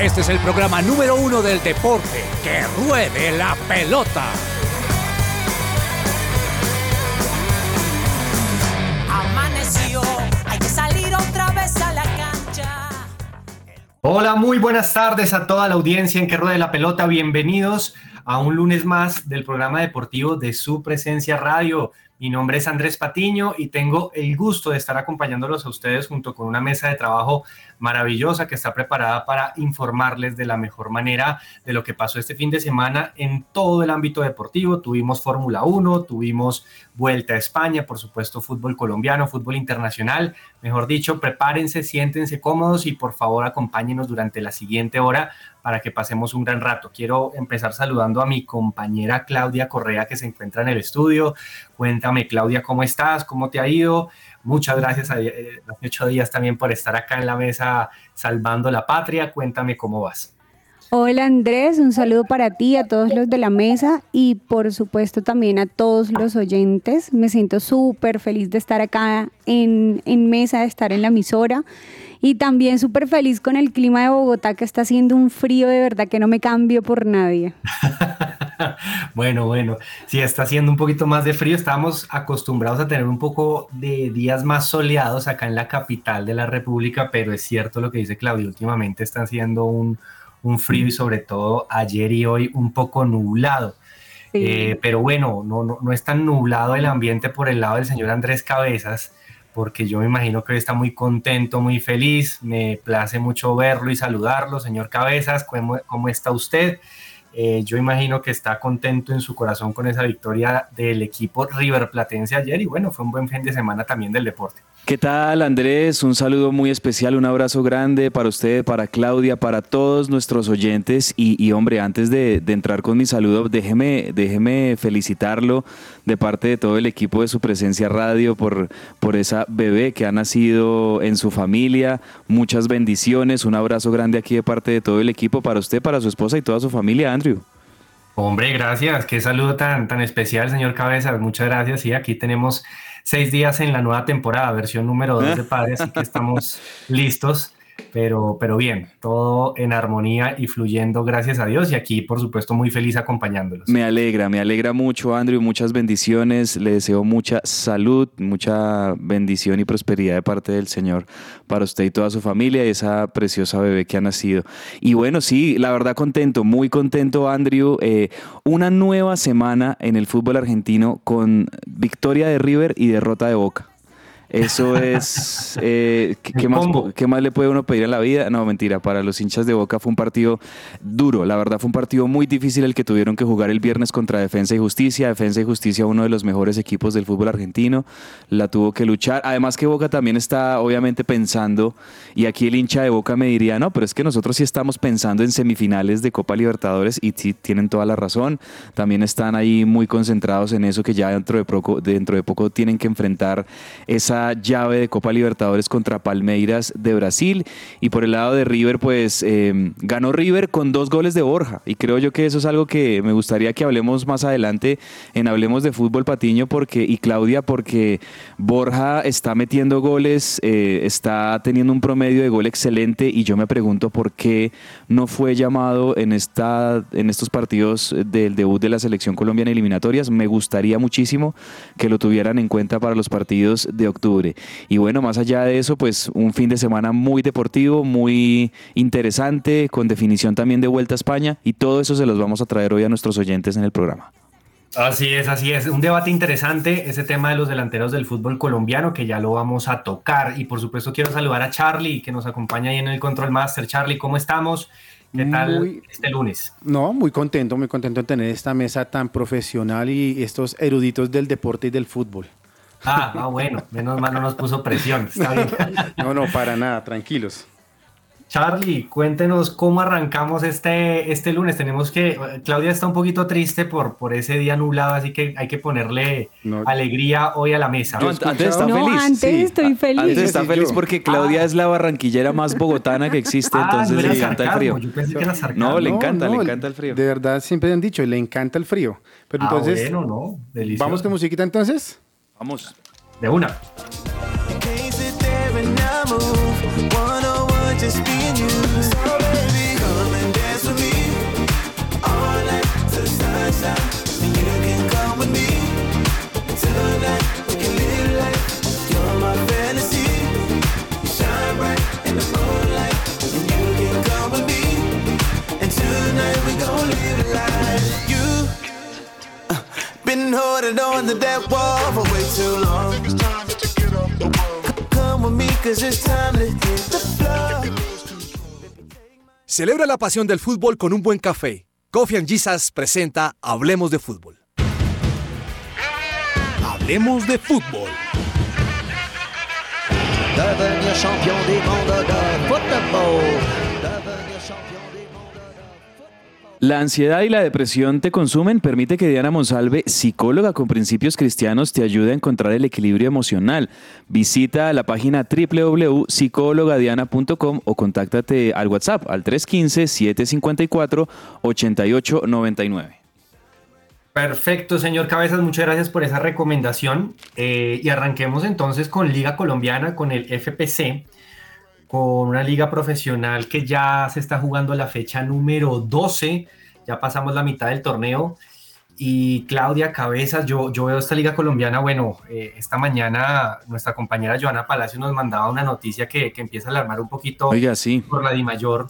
Este es el programa número uno del deporte. ¡Que ruede la pelota! Amaneció, hay que salir otra vez a la cancha. Hola, muy buenas tardes a toda la audiencia en que ruede la pelota. Bienvenidos a un lunes más del programa deportivo de su presencia radio. Mi nombre es Andrés Patiño y tengo el gusto de estar acompañándolos a ustedes junto con una mesa de trabajo maravillosa que está preparada para informarles de la mejor manera de lo que pasó este fin de semana en todo el ámbito deportivo. Tuvimos Fórmula 1, tuvimos Vuelta a España, por supuesto fútbol colombiano, fútbol internacional. Mejor dicho, prepárense, siéntense cómodos y por favor acompáñenos durante la siguiente hora para que pasemos un gran rato. Quiero empezar saludando a mi compañera Claudia Correa que se encuentra en el estudio. Cuéntame, Claudia, ¿cómo estás? ¿Cómo te ha ido? Muchas gracias a eh, los ocho días también por estar acá en la mesa salvando la patria. Cuéntame cómo vas. Hola Andrés, un saludo para ti, a todos los de la mesa y por supuesto también a todos los oyentes. Me siento súper feliz de estar acá en, en mesa, de estar en la emisora y también súper feliz con el clima de Bogotá que está haciendo un frío de verdad que no me cambio por nadie. bueno, bueno, si está haciendo un poquito más de frío. Estamos acostumbrados a tener un poco de días más soleados acá en la capital de la República, pero es cierto lo que dice Claudio, últimamente está haciendo un, frío y sobre todo ayer y hoy un poco nublado. Eh, pero bueno, no, no, no es tan nublado el ambiente por el lado del señor Andrés Cabezas, porque yo me imagino que hoy está muy contento, muy feliz. Me place mucho verlo y saludarlo, señor Cabezas. ¿Cómo, cómo está usted? Eh, yo imagino que está contento en su corazón con esa victoria del equipo River Platense ayer y bueno, fue un buen fin de semana también del deporte. ¿Qué tal Andrés? Un saludo muy especial, un abrazo grande para usted, para Claudia, para todos nuestros oyentes y, hombre, antes de, entrar con mi saludo, déjeme, déjeme felicitarlo de parte de todo el equipo de su presencia radio por, por esa bebé que ha nacido en su familia. Muchas bendiciones, un abrazo grande aquí de parte de todo el equipo para usted, para su esposa y toda su familia, Andrew. Hombre, gracias. Qué saludo tan, tan especial, señor Cabezas. Muchas gracias. Y aquí tenemos seis días en la nueva temporada, versión número dos de Padres, así que estamos listos pero, pero bien, todo en armonía y fluyendo, gracias a Dios, y aquí, por supuesto, muy feliz acompañándolos. Me alegra, me alegra mucho, Andrew, muchas bendiciones, le deseo mucha salud, mucha bendición y prosperidad de parte del Señor para usted y toda su familia y esa preciosa bebé que ha nacido. Y bueno, sí, la verdad contento, muy contento, Andrew, eh, una nueva semana en el fútbol argentino con victoria de River y derrota de Boca. Eso es, eh, ¿qué, más, ¿qué, más, le puede uno pedir en la vida? No, mentira, para los hinchas de Boca fue un partido duro, la verdad fue un partido muy difícil el que tuvieron que jugar el viernes contra Defensa y Justicia. Defensa y Justicia, uno de los mejores equipos del fútbol argentino, la tuvo que luchar. Además que Boca también está obviamente pensando, y aquí el hincha de Boca me diría, no, pero es que nosotros sí estamos pensando en semifinales de Copa Libertadores y sí tienen toda la razón. También están ahí muy concentrados en eso que ya dentro de poco, dentro de poco tienen que enfrentar esa llave de Copa Libertadores contra Palmeiras de Brasil. Y por el lado de River, pues eh, ganó River con dos goles de Borja. Y creo yo que eso es algo que me gustaría que hablemos más adelante en Hablemos de Fútbol Patiño porque, y Claudia, porque Borja está metiendo goles, eh, está teniendo un promedio de gol excelente y yo me pregunto por qué no fue llamado en, esta, en estos partidos del debut de la selección colombiana eliminatorias. Me gustaría muchísimo que lo tuvieran en cuenta para los partidos de octubre y bueno, más allá de eso, pues un fin de semana muy deportivo, muy interesante, con definición también de Vuelta a España y todo eso se los vamos a traer hoy a nuestros oyentes en el programa. Así es, así es. Un debate interesante, ese tema de los delanteros del fútbol colombiano, que ya lo vamos a tocar. Y por supuesto quiero saludar a Charlie, que nos acompaña ahí en el Control Master. Charlie, ¿cómo estamos? ¿Qué tal este lunes? No, muy contento, muy contento de tener esta mesa tan profesional y estos eruditos del deporte y del fútbol. Ah, ah, bueno, menos mal no nos puso presión, está bien. No, no, para nada, tranquilos. Charlie, cuéntenos cómo arrancamos este, este lunes. Tenemos que, Claudia está un poquito triste por, por ese día nublado, así que hay que ponerle alegría hoy a la mesa. No, antes está feliz. Antes estoy feliz. Antes está feliz porque Claudia es la barranquillera más bogotana que existe, ah, entonces le encanta el frío. no, le encanta, le encanta el frío. De verdad, siempre han dicho, le encanta el frío. Pero ah, entonces, bueno, no, ¿vamos con musiquita entonces? Vamos. De una. Under that wall for way too long. Come with me, cause it's time to hit the floor. Celebra la pasión del fútbol con un buen café. Coffee and Jesus presenta Hablemos de Fútbol. Hablemos de Fútbol. Devenir champion des mondes de football. La ansiedad y la depresión te consumen. Permite que Diana Monsalve, psicóloga con principios cristianos, te ayude a encontrar el equilibrio emocional. Visita la página www.psicologadiana.com o contáctate al WhatsApp al 315-754-8899. Perfecto, señor Cabezas, muchas gracias por esa recomendación. Eh, y arranquemos entonces con Liga Colombiana, con el FPC, con una liga profesional que ya se está jugando la fecha número 12, ya pasamos la mitad del torneo. Y Claudia Cabezas, yo, yo veo esta liga colombiana, bueno, eh, esta mañana nuestra compañera Joana Palacio nos mandaba una noticia que, que empieza a alarmar un poquito Oiga, sí. por la Di Mayor,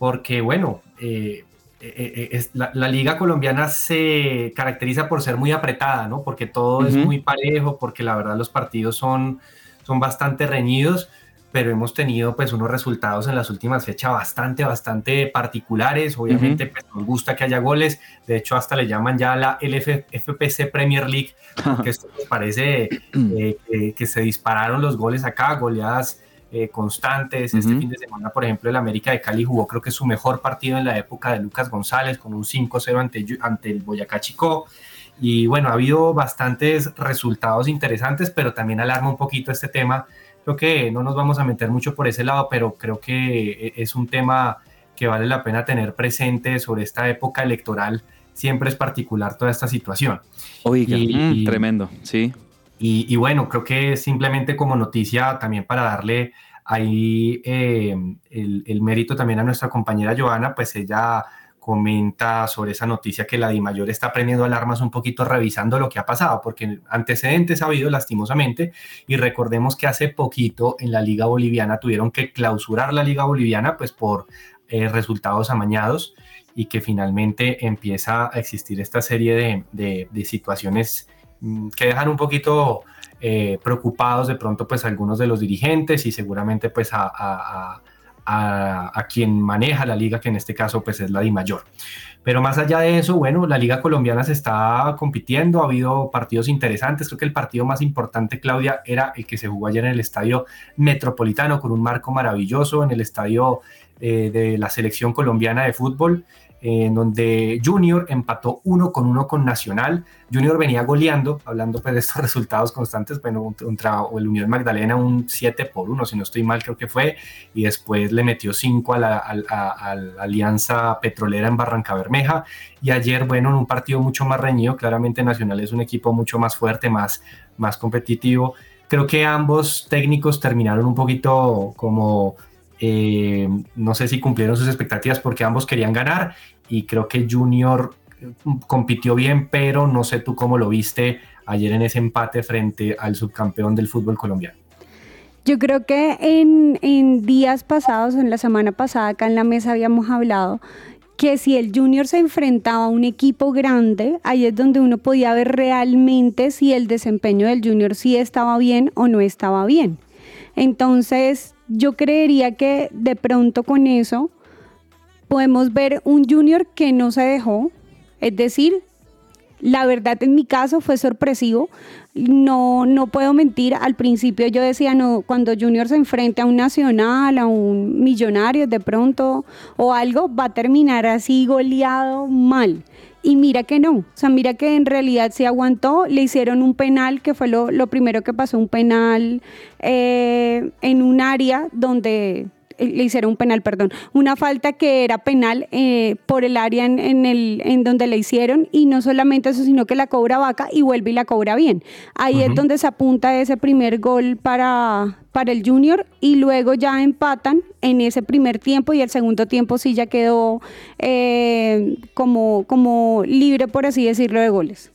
porque bueno, eh, eh, eh, es- la, la liga colombiana se caracteriza por ser muy apretada, ¿no? Porque todo es muy parejo, porque la verdad los partidos son, son bastante reñidos, pero hemos tenido pues unos resultados en las últimas fechas bastante, bastante particulares. Obviamente pues, nos gusta que haya goles, de hecho hasta le llaman ya la LF FPC Premier League, porque esto pues, parece eh, que, que se dispararon los goles acá, goleadas eh, constantes. Este Ujú. fin de semana, por ejemplo, el América de Cali jugó creo que su mejor partido en la época de Lucas González con un 5-0 ante, ante el Boyacá Chico. Y bueno, ha habido bastantes resultados interesantes, pero también alarma un poquito este tema. Creo que no nos vamos a meter mucho por ese lado, pero creo que e- es un tema que vale la pena tener presente sobre esta época electoral. Siempre es particular toda esta situación. Oiga, Y- mm, y- tremendo, sí. Y, y bueno, creo que simplemente como noticia también para darle ahí eh, el, el mérito también a nuestra compañera Joana, pues ella comenta sobre esa noticia que la DIMAYOR está prendiendo alarmas un poquito revisando lo que ha pasado, porque antecedentes ha habido lastimosamente y recordemos que hace poquito en la Liga Boliviana tuvieron que clausurar la Liga Boliviana pues por eh, resultados amañados y que finalmente empieza a existir esta serie de, de- de situaciones mm, que dejan un poquito eh, preocupados de pronto pues algunos de los dirigentes y seguramente pues a, a- a- a- quien maneja la liga, que en este caso pues es la Di Mayor. Pero más allá de eso, bueno, la liga colombiana se está compitiendo, ha habido partidos interesantes, creo que el partido más importante, Claudia, era el que se jugó ayer en el estadio metropolitano con un marco maravilloso en el estadio eh, de la selección colombiana de fútbol, en donde Junior empató uno con uno con Nacional. Junior venía goleando, hablando pues de estos resultados constantes, bueno, contra el Unión Magdalena un 7 por 1, si no estoy mal creo que fue, y después le metió 5 a la, Alianza Petrolera en Barranca Bermeja, y ayer, bueno, en un partido mucho más reñido, claramente Nacional es un equipo mucho más fuerte, más, más competitivo. Creo que ambos técnicos terminaron un poquito como eh, no sé si cumplieron sus expectativas porque ambos querían ganar y creo que Junior eh, compitió bien, pero no sé tú cómo lo viste ayer en ese empate frente al subcampeón del fútbol colombiano. Yo creo que en, en días pasados, en la semana pasada, acá en la mesa habíamos hablado que si el Junior se enfrentaba a un equipo grande, ahí es donde uno podía ver realmente si el desempeño del Junior sí estaba bien o no estaba bien. Entonces, yo creería que de pronto con eso podemos ver un Junior que no se dejó, es decir, la verdad en mi caso fue sorpresivo. No, no puedo mentir. Al principio yo decía, no, cuando Junior se enfrente a un nacional, a un millonario de pronto o algo, va a terminar así goleado mal. Y mira que no, o sea, mira que en realidad se aguantó, le hicieron un penal, que fue lo, lo primero que pasó, un penal eh, en un área donde eh, le hicieron un penal, perdón, una falta que era penal eh, por el área en, en el, en donde le hicieron y no solamente eso, sino que la cobra vaca y vuelve y la cobra bien. Ahí es donde se apunta ese primer gol para, para el Junior y luego ya empatan en ese primer tiempo y el segundo tiempo sí ya quedó eh, como, como libre, por así decirlo, de goles.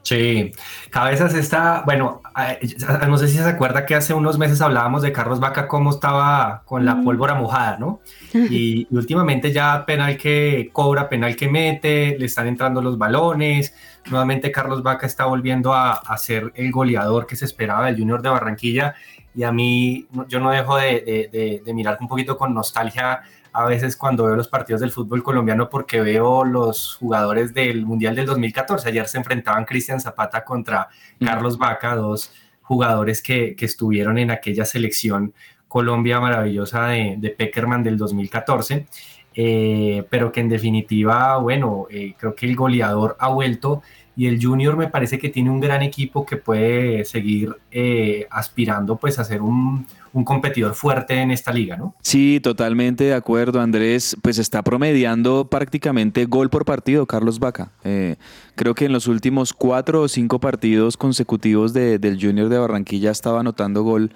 Sí, Cabezas está, bueno, eh, no sé si se acuerda que hace unos meses hablábamos de Carlos Vaca, cómo estaba con la pólvora mojada, ¿no? Y, y, últimamente ya penal que cobra, penal que mete, le están entrando los balones. Nuevamente Carlos Vaca está volviendo a, a ser el goleador que se esperaba del Junior de Barranquilla. Y a mí, yo no dejo de, de, de, de mirar un poquito con nostalgia a veces cuando veo los partidos del fútbol colombiano porque veo los jugadores del Mundial del 2014. Ayer se enfrentaban Cristian Zapata contra Carlos Vaca, dos jugadores que, que, estuvieron en aquella selección Colombia maravillosa de, de Peckerman del 2014. Eh, pero que en definitiva, bueno, eh, creo que el goleador ha vuelto y el Junior me parece que tiene un gran equipo que puede seguir eh, aspirando pues a ser un, un, competidor fuerte en esta liga, ¿no? Sí, totalmente de acuerdo, Andrés. Pues está promediando prácticamente gol por partido Carlos Vaca. Eh, creo que en los últimos cuatro o cinco partidos consecutivos de, del Junior de Barranquilla estaba anotando gol.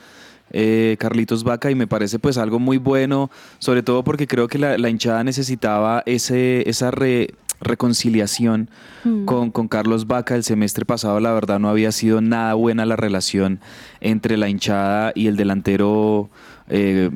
Eh, Carlitos Vaca y me parece pues algo muy bueno, sobre todo porque creo que la, la hinchada necesitaba ese, esa re, reconciliación mm. con, con, Carlos Vaca. El semestre pasado, la verdad, no había sido nada buena la relación entre la hinchada y el delantero eh,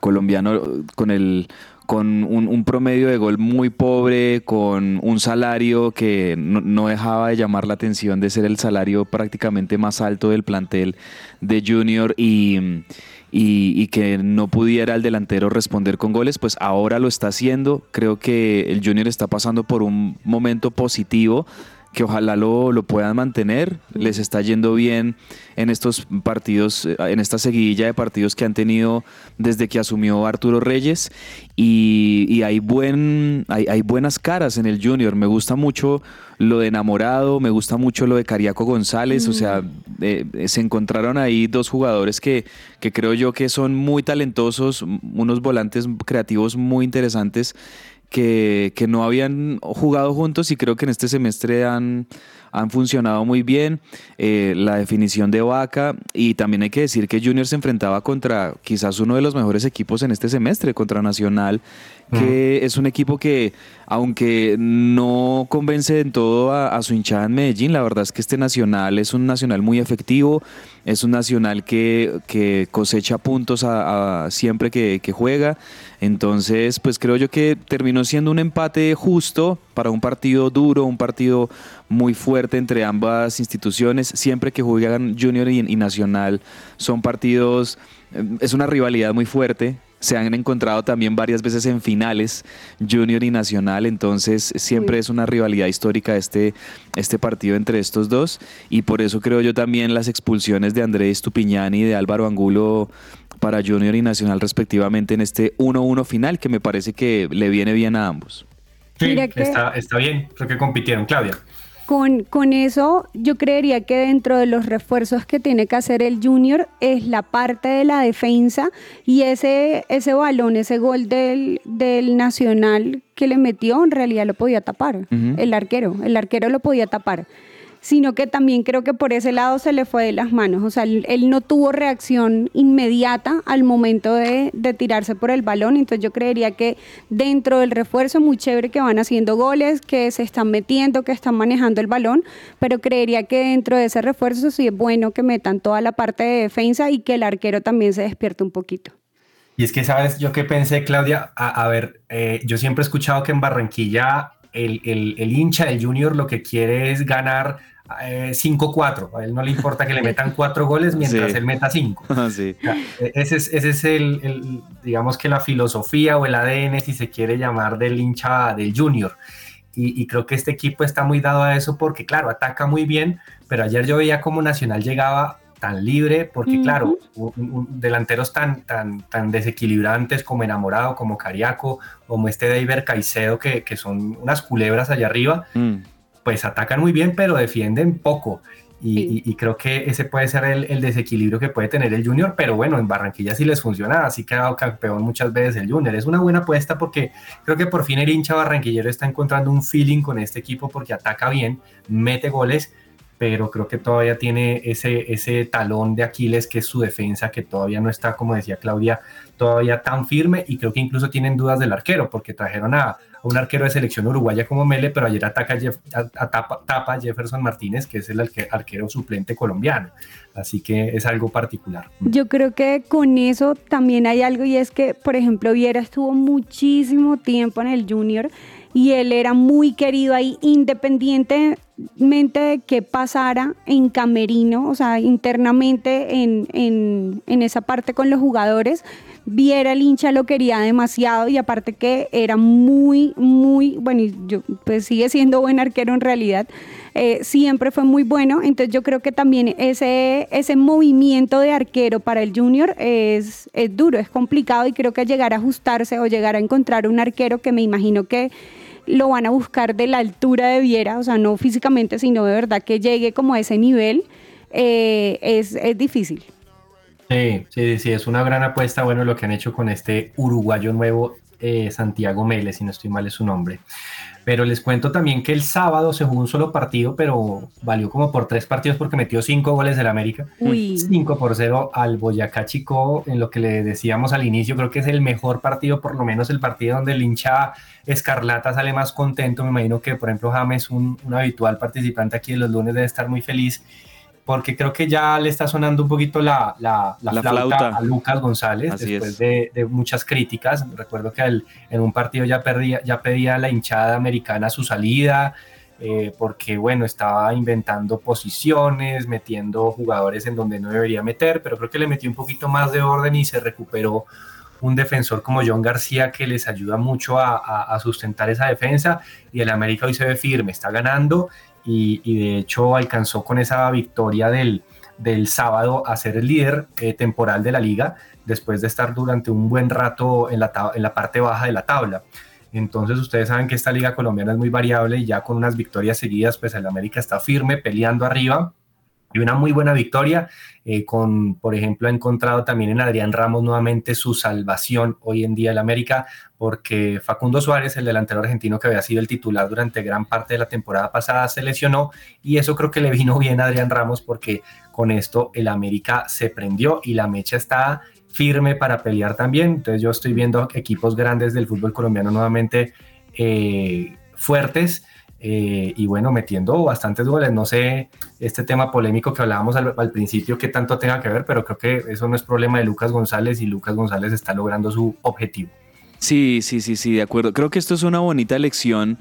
colombiano con el con un, un, promedio de gol muy pobre, con un salario que no, no, dejaba de llamar la atención de ser el salario prácticamente más alto del plantel de Junior y y, y, que no pudiera el delantero responder con goles, pues ahora lo está haciendo. Creo que el Junior está pasando por un momento positivo que ojalá lo, lo, puedan mantener. Les está yendo bien en estos partidos, en esta seguidilla de partidos que han tenido desde que asumió Arturo Reyes. Y, y hay, buen, hay, hay, buenas caras en el Junior. Me gusta mucho lo de enamorado, me gusta mucho lo de Cariaco González. Mm. O sea, eh, se encontraron ahí dos jugadores que, que creo yo que son muy talentosos, unos volantes creativos muy interesantes que, que, no habían jugado juntos y creo que en este semestre han, han funcionado muy bien. Eh, la definición de Vaca y también hay que decir que Junior se enfrentaba contra quizás uno de los mejores equipos en este semestre, contra Nacional, que uh -huh. es un equipo que, aunque no convence en todo a, a, su hinchada en Medellín, la verdad es que este Nacional es un Nacional muy efectivo, es un Nacional que, que cosecha puntos a, a siempre que, que, juega. Entonces, pues creo yo que terminó siendo un empate justo para un partido duro, un partido muy fuerte entre ambas instituciones. Siempre que juegan Junior y, y Nacional son partidos, eh, es una rivalidad muy fuerte se han encontrado también varias veces en finales Junior y Nacional, entonces siempre sí. es una rivalidad histórica este, este partido entre estos dos y por eso creo yo también las expulsiones de Andrés Tupiñani y de Álvaro Angulo para Junior y Nacional respectivamente en este 1-1 final que me parece que le viene bien a ambos. Sí, está, está bien, creo que compitieron, Claudia. Con, con, eso yo creería que dentro de los refuerzos que tiene que hacer el junior es la parte de la defensa y ese, ese balón, ese gol del, del Nacional que le metió en realidad lo podía tapar, uh -huh. el arquero, el arquero lo podía tapar sino que también creo que por ese lado se le fue de las manos. O sea, él, no tuvo reacción inmediata al momento de, tirarse por el balón. Entonces yo creería que dentro del refuerzo, muy chévere que van haciendo goles, que se están metiendo, que están manejando el balón, pero creería que dentro de ese refuerzo sí es bueno que metan toda la parte de defensa y que el arquero también se despierte un poquito. Y es que, ¿sabes? Yo que pensé, Claudia, a, a ver, eh, yo siempre he escuchado que en Barranquilla el, el, el, hincha del Junior lo que quiere es ganar eh, 5-4. A él no le importa que le metan cuatro goles mientras sí. él meta cinco. Sí. E, ese es, ese es el, el, digamos que la filosofía o el ADN, si se quiere llamar, del hincha del Junior. Y, y, creo que este equipo está muy dado a eso porque, claro, ataca muy bien, pero ayer yo veía como Nacional llegaba tan libre, porque uh -huh. claro, un, un, delanteros tan, tan, tan desequilibrantes como Enamorado, como Cariaco, como este David Caicedo, que, que son unas culebras allá arriba, mm. pues atacan muy bien, pero defienden poco. Y, sí. y, y creo que ese puede ser el, el, desequilibrio que puede tener el Junior, pero bueno, en Barranquilla sí les funciona, así que ha quedado campeón muchas veces el Junior. Es una buena apuesta porque creo que por fin el hincha barranquillero está encontrando un feeling con este equipo porque ataca bien, mete goles, pero creo que todavía tiene ese, ese talón de Aquiles que es su defensa, que todavía no está, como decía Claudia, todavía tan firme y creo que incluso tienen dudas del arquero, porque trajeron a, un arquero de selección uruguaya como Mele, pero ayer ataca a, tapa, Jefferson Martínez, que es el arquero suplente colombiano. Así que es algo particular. Yo creo que con eso también hay algo y es que, por ejemplo, Viera estuvo muchísimo tiempo en el junior y él era muy querido ahí, independientemente de qué pasara en Camerino, o sea, internamente en, en esa parte con los jugadores Viera el hincha lo quería demasiado y aparte que era muy, muy, bueno, yo, pues sigue siendo buen arquero en realidad, eh, siempre fue muy bueno, entonces yo creo que también ese, ese movimiento de arquero para el junior es, es duro, es complicado y creo que llegar a ajustarse o llegar a encontrar un arquero que me imagino que lo van a buscar de la altura de Viera, o sea, no físicamente, sino de verdad que llegue como a ese nivel, eh, es, es difícil. Sí, sí, sí, es una gran apuesta. Bueno, lo que han hecho con este uruguayo nuevo, eh, Santiago Mélez, si no estoy mal es su nombre. Pero les cuento también que el sábado se jugó un solo partido, pero valió como por tres partidos porque metió cinco goles del América. Uy. Cinco por cero al Boyacá Chico, en lo que le decíamos al inicio, creo que es el mejor partido, por lo menos el partido donde el hincha Escarlata sale más contento. Me imagino que, por ejemplo, James, un, un habitual participante aquí de los lunes, debe estar muy feliz porque creo que ya le está sonando un poquito la, la, flauta, a Lucas González después de, muchas críticas. Recuerdo que en un partido ya, perdía, ya pedía a la hinchada americana su salida, eh, porque bueno, estaba inventando posiciones, metiendo jugadores en donde no debería meter, pero creo que le metió un poquito más de orden y se recuperó un defensor como John García que les ayuda mucho a, a sustentar esa defensa. Y el América hoy se ve firme, está ganando y, de hecho alcanzó con esa victoria del, del sábado a ser el líder eh, temporal de la liga después de estar durante un buen rato en la, en la parte baja de la tabla. Entonces ustedes saben que esta liga colombiana es muy variable y ya con unas victorias seguidas, pues el América está firme, peleando arriba y una muy buena victoria. Eh, con, por ejemplo, ha encontrado también en Adrián Ramos nuevamente su salvación hoy en día el América, porque Facundo Suárez, el delantero argentino que había sido el titular durante gran parte de la temporada pasada, se lesionó y eso creo que le vino bien a Adrián Ramos porque con esto el América se prendió y la mecha está firme para pelear también. Entonces yo estoy viendo equipos grandes del fútbol colombiano nuevamente eh, fuertes eh, y bueno, metiendo bastantes goles. No sé este tema polémico que hablábamos al, principio, que tanto tenga que ver, pero creo que eso no es problema de Lucas González y Lucas González está logrando su objetivo. Sí, sí, sí, sí, de acuerdo. Creo que esto es una bonita lección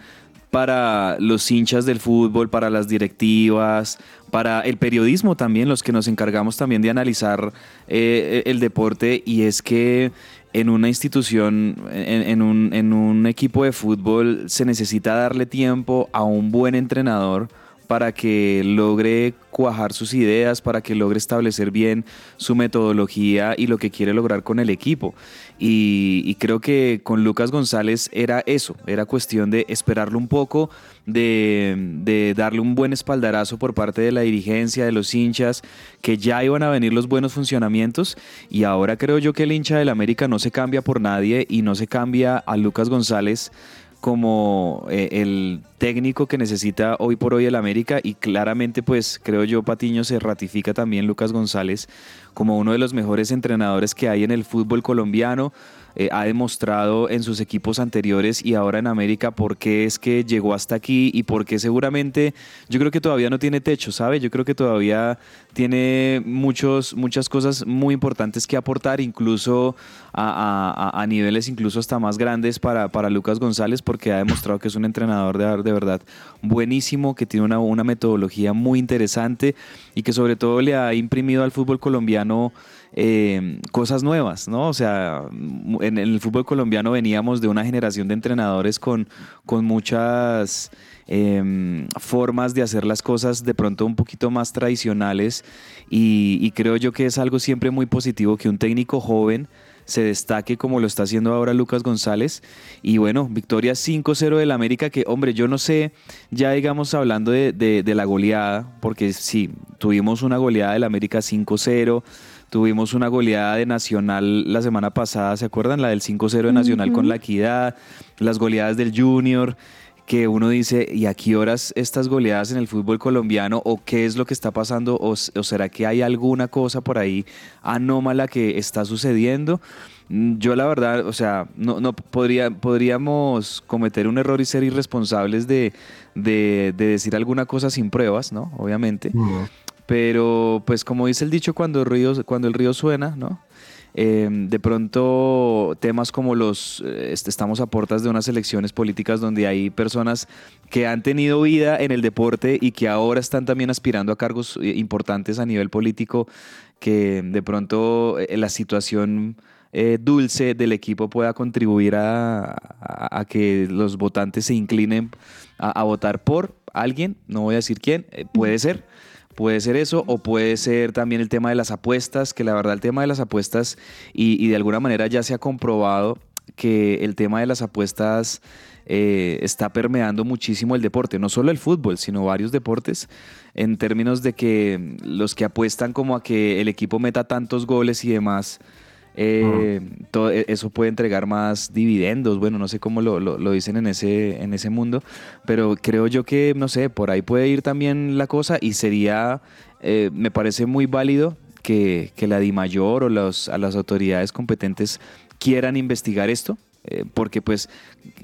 para los hinchas del fútbol, para las directivas, para el periodismo también, los que nos encargamos también de analizar eh, el deporte, y es que en una institución, en, un, en un equipo de fútbol, se necesita darle tiempo a un buen entrenador para que logre cuajar sus ideas, para que logre establecer bien su metodología y lo que quiere lograr con el equipo. Y, creo que con Lucas González era eso, era cuestión de esperarlo un poco, de, darle un buen espaldarazo por parte de la dirigencia, de los hinchas, que ya iban a venir los buenos funcionamientos. Y ahora creo yo que el hincha del América no se cambia por nadie y no se cambia a Lucas González como eh, el técnico que necesita hoy por hoy el América y claramente pues creo yo Patiño se ratifica también Lucas González como uno de los mejores entrenadores que hay en el fútbol colombiano. Eh, ha demostrado en sus equipos anteriores y ahora en América por qué es que llegó hasta aquí y por qué seguramente yo creo que todavía no tiene techo, ¿sabe? Yo creo que todavía tiene muchos, muchas cosas muy importantes que aportar, incluso a, niveles incluso hasta más grandes para, para, Lucas González, porque ha demostrado que es un entrenador de, de verdad buenísimo, que tiene una, una metodología muy interesante y que sobre todo le ha imprimido al fútbol colombiano eh, cosas nuevas, ¿no? O sea, en, el fútbol colombiano veníamos de una generación de entrenadores con, con muchas em, formas de hacer las cosas de pronto un poquito más tradicionales y, creo yo que es algo siempre muy positivo que un técnico joven se destaque como lo está haciendo ahora Lucas González. Y bueno, victoria 5-0 del América, que hombre, yo no sé, ya digamos hablando de, de la goleada, porque sí, tuvimos una goleada del América 5-0, Tuvimos una goleada de Nacional la semana pasada, ¿se acuerdan? La del 5-0 de Nacional con la Equidad, las goleadas del Junior que uno dice, ¿y a qué horas estas goleadas en el fútbol colombiano? ¿O qué es lo que está pasando? ¿O, o será que hay alguna cosa por ahí anómala que está sucediendo? Mm, Yo la verdad, o sea, no, no podría, podríamos cometer un error y ser irresponsables de, de, de decir alguna cosa sin pruebas, ¿no? Obviamente. Pero, pues como dice el dicho, cuando el río, cuando el río suena, ¿no? Eh, de pronto temas como los, eh, este, estamos a puertas de unas elecciones políticas donde hay personas que han tenido vida en el deporte y que ahora están también aspirando a cargos eh, importantes a nivel político, que de pronto eh, la situación eh, dulce del equipo pueda contribuir a, a- a que los votantes se inclinen a, a votar por alguien, no voy a decir quién, eh, puede ser. Puede ser eso o puede ser también el tema de las apuestas, que la verdad el tema de las apuestas y, de alguna manera ya se ha comprobado que el tema de las apuestas eh, está permeando muchísimo el deporte, no solo el fútbol, sino varios deportes, en términos de que los que apuestan como a que el equipo meta tantos goles y demás, eh, todo e- eso puede entregar más dividendos, bueno, no sé cómo lo, lo- dicen en ese, en ese mundo, pero creo yo que, no sé, por ahí puede ir también la cosa y sería, eh, me parece muy válido que, que la DIMAYOR o los, a las autoridades competentes quieran investigar esto, eh, porque pues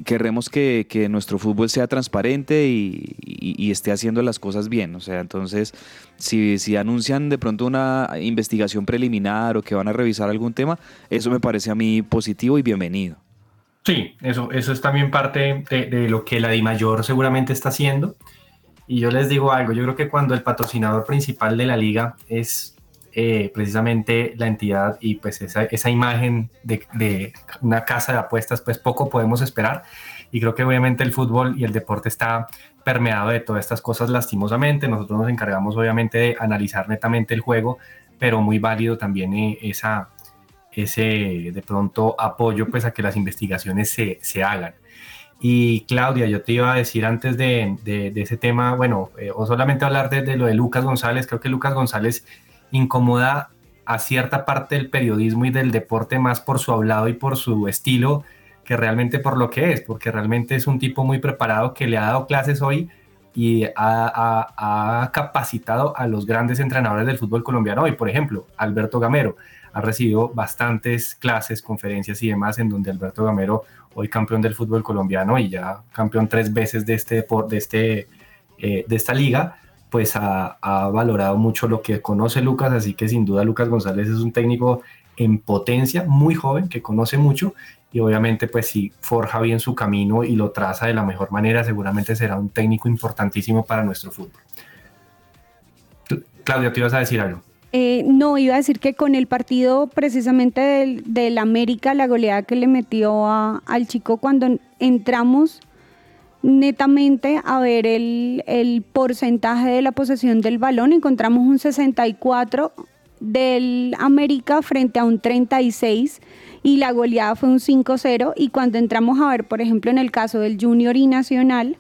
queremos que, que nuestro fútbol sea transparente y, y- y esté haciendo las cosas bien. O sea, entonces, si, si anuncian de pronto una investigación preliminar o que van a revisar algún tema, eso me parece a mí positivo y bienvenido. Sí, eso, eso es también parte de, de lo que la DIMAYOR seguramente está haciendo. Y yo les digo algo, yo creo que cuando el patrocinador principal de la liga es eh, precisamente la entidad y pues esa, esa imagen de, una casa de apuestas, pues poco podemos esperar. Y creo que obviamente el fútbol y el deporte está permeado de todas estas cosas lastimosamente. Nosotros nos encargamos obviamente de analizar netamente el juego, pero muy válido también eh, esa, ese de pronto apoyo pues a que las investigaciones se, se hagan. Y Claudia, yo te iba a decir antes de, de- de ese tema, bueno, eh, o solamente hablar de, de lo de Lucas González, creo que Lucas González incomoda a cierta parte del periodismo y del deporte más por su hablado y por su estilo que realmente por lo que es, porque realmente es un tipo muy preparado que le ha dado clases hoy y ha, capacitado a los grandes entrenadores del fútbol colombiano hoy. Por ejemplo, Alberto Gamero ha recibido bastantes clases, conferencias y demás en donde Alberto Gamero, hoy campeón del fútbol colombiano y ya campeón tres veces de, este, de, este, eh, de esta liga, pues ha, valorado mucho lo que conoce Lucas, así que sin duda Lucas González es un técnico en potencia, muy joven, que conoce mucho y obviamente pues si forja bien su camino y lo traza de la mejor manera, seguramente será un técnico importantísimo para nuestro fútbol. Claudia, te ibas a decir algo. Eh, no, iba a decir que con el partido precisamente del, América, la goleada que le metió al chico cuando entramos netamente a ver el, el porcentaje de la posesión del balón, encontramos un 64 del América frente a un 36 y la goleada fue un 5-0 y cuando entramos a ver, por ejemplo, en el caso del Junior y Nacional,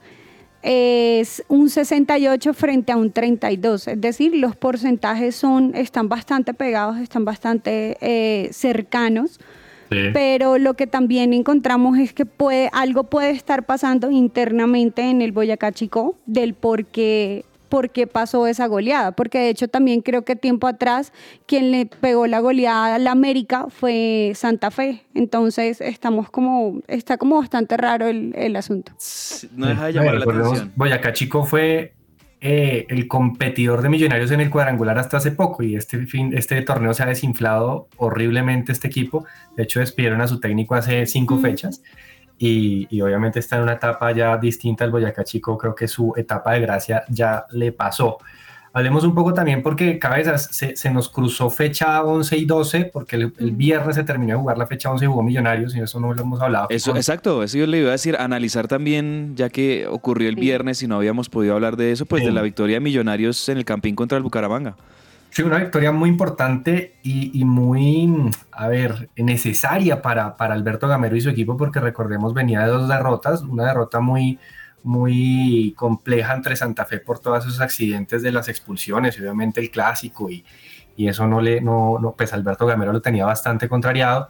es un 68 frente a un 32, es decir, los porcentajes son, están bastante pegados, están bastante eh, cercanos, pero lo que también encontramos es que puede, algo puede estar pasando internamente en el Boyacá Chico del por qué, por qué pasó esa goleada, porque de hecho también creo que tiempo atrás quien le pegó la goleada a la América fue Santa Fe, entonces estamos como, está como bastante raro el, el asunto. No deja de ver, llamar la atención. Boyacá Chico fue eh, el competidor de Millonarios en el cuadrangular hasta hace poco y este, fin, este torneo se ha desinflado horriblemente este equipo. De hecho, despidieron a su técnico hace cinco fechas y, y obviamente está en una etapa ya distinta al Boyacá Chico. Creo que su etapa de gracia ya le pasó. Hablemos un poco también porque cabezas se, se nos cruzó fecha 11 y 12 porque el, el viernes se terminó de jugar la fecha 11 y jugó Millonarios y eso no lo hemos hablado. Eso, Con- exacto, eso yo le iba a decir, analizar también, ya que ocurrió el Sí. viernes y no habíamos podido hablar de eso, pues Sí. de la victoria de Millonarios en el Campín contra el Bucaramanga. Sí, una victoria muy importante y, y muy, a ver, necesaria para, para Alberto Gamero y su equipo, porque recordemos, venía de dos derrotas, una derrota muy, muy compleja entre Santa Fe por todos esos accidentes de las expulsiones, obviamente el clásico, y, y eso no le, no, no, pues Alberto Gamero lo tenía bastante contrariado,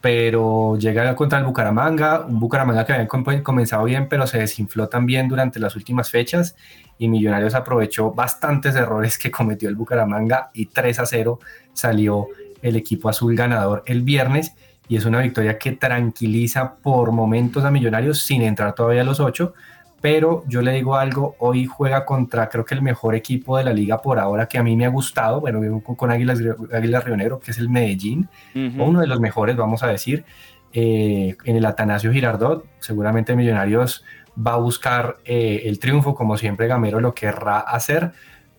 pero llega contra el Bucaramanga, un Bucaramanga que había com- comenzado bien, pero se desinfló también durante las últimas fechas y Millonarios aprovechó bastantes errores que cometió el Bucaramanga y 3 a 0 salió el equipo azul ganador el viernes y es una victoria que tranquiliza por momentos a Millonarios sin entrar todavía a los 8, pero yo le digo algo, hoy juega contra creo que el mejor equipo de la liga por ahora que a mí me ha gustado, bueno, con, con Águilas, Águilas Río Negro, que es el Medellín, uno de los mejores, vamos a decir, eh, en el Atanasio Girardot, seguramente Millonarios va a buscar eh, el triunfo, como siempre Gamero lo querrá hacer,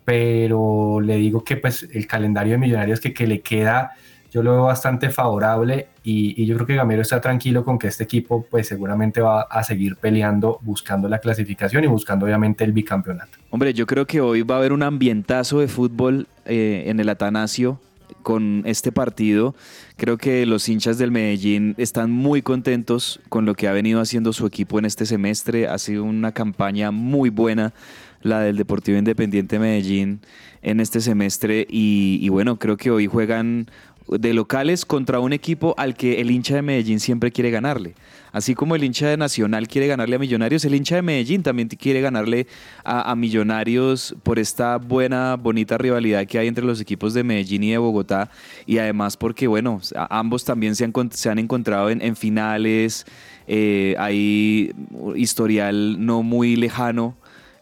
pero le digo que pues el calendario de Millonarios que, que le queda, yo lo veo bastante favorable y, yo creo que Gamero está tranquilo con que este equipo pues seguramente va a seguir peleando, buscando la clasificación y buscando obviamente el bicampeonato. Hombre, yo creo que hoy va a haber un ambientazo de fútbol eh, en el Atanasio con este partido. Creo que los hinchas del Medellín están muy contentos con lo que ha venido haciendo su equipo en este semestre. Ha sido una campaña muy buena la del Deportivo Independiente Medellín en este semestre y bueno, creo que hoy juegan de locales contra un equipo al que el hincha de Medellín siempre quiere ganarle. Así como el hincha de Nacional quiere ganarle a Millonarios, el hincha de Medellín también quiere ganarle a, Millonarios por esta buena, bonita rivalidad que hay entre los equipos de Medellín y de Bogotá. Y además porque, bueno, ambos también se han, se han encontrado en, en finales, eh, hay historial no muy lejano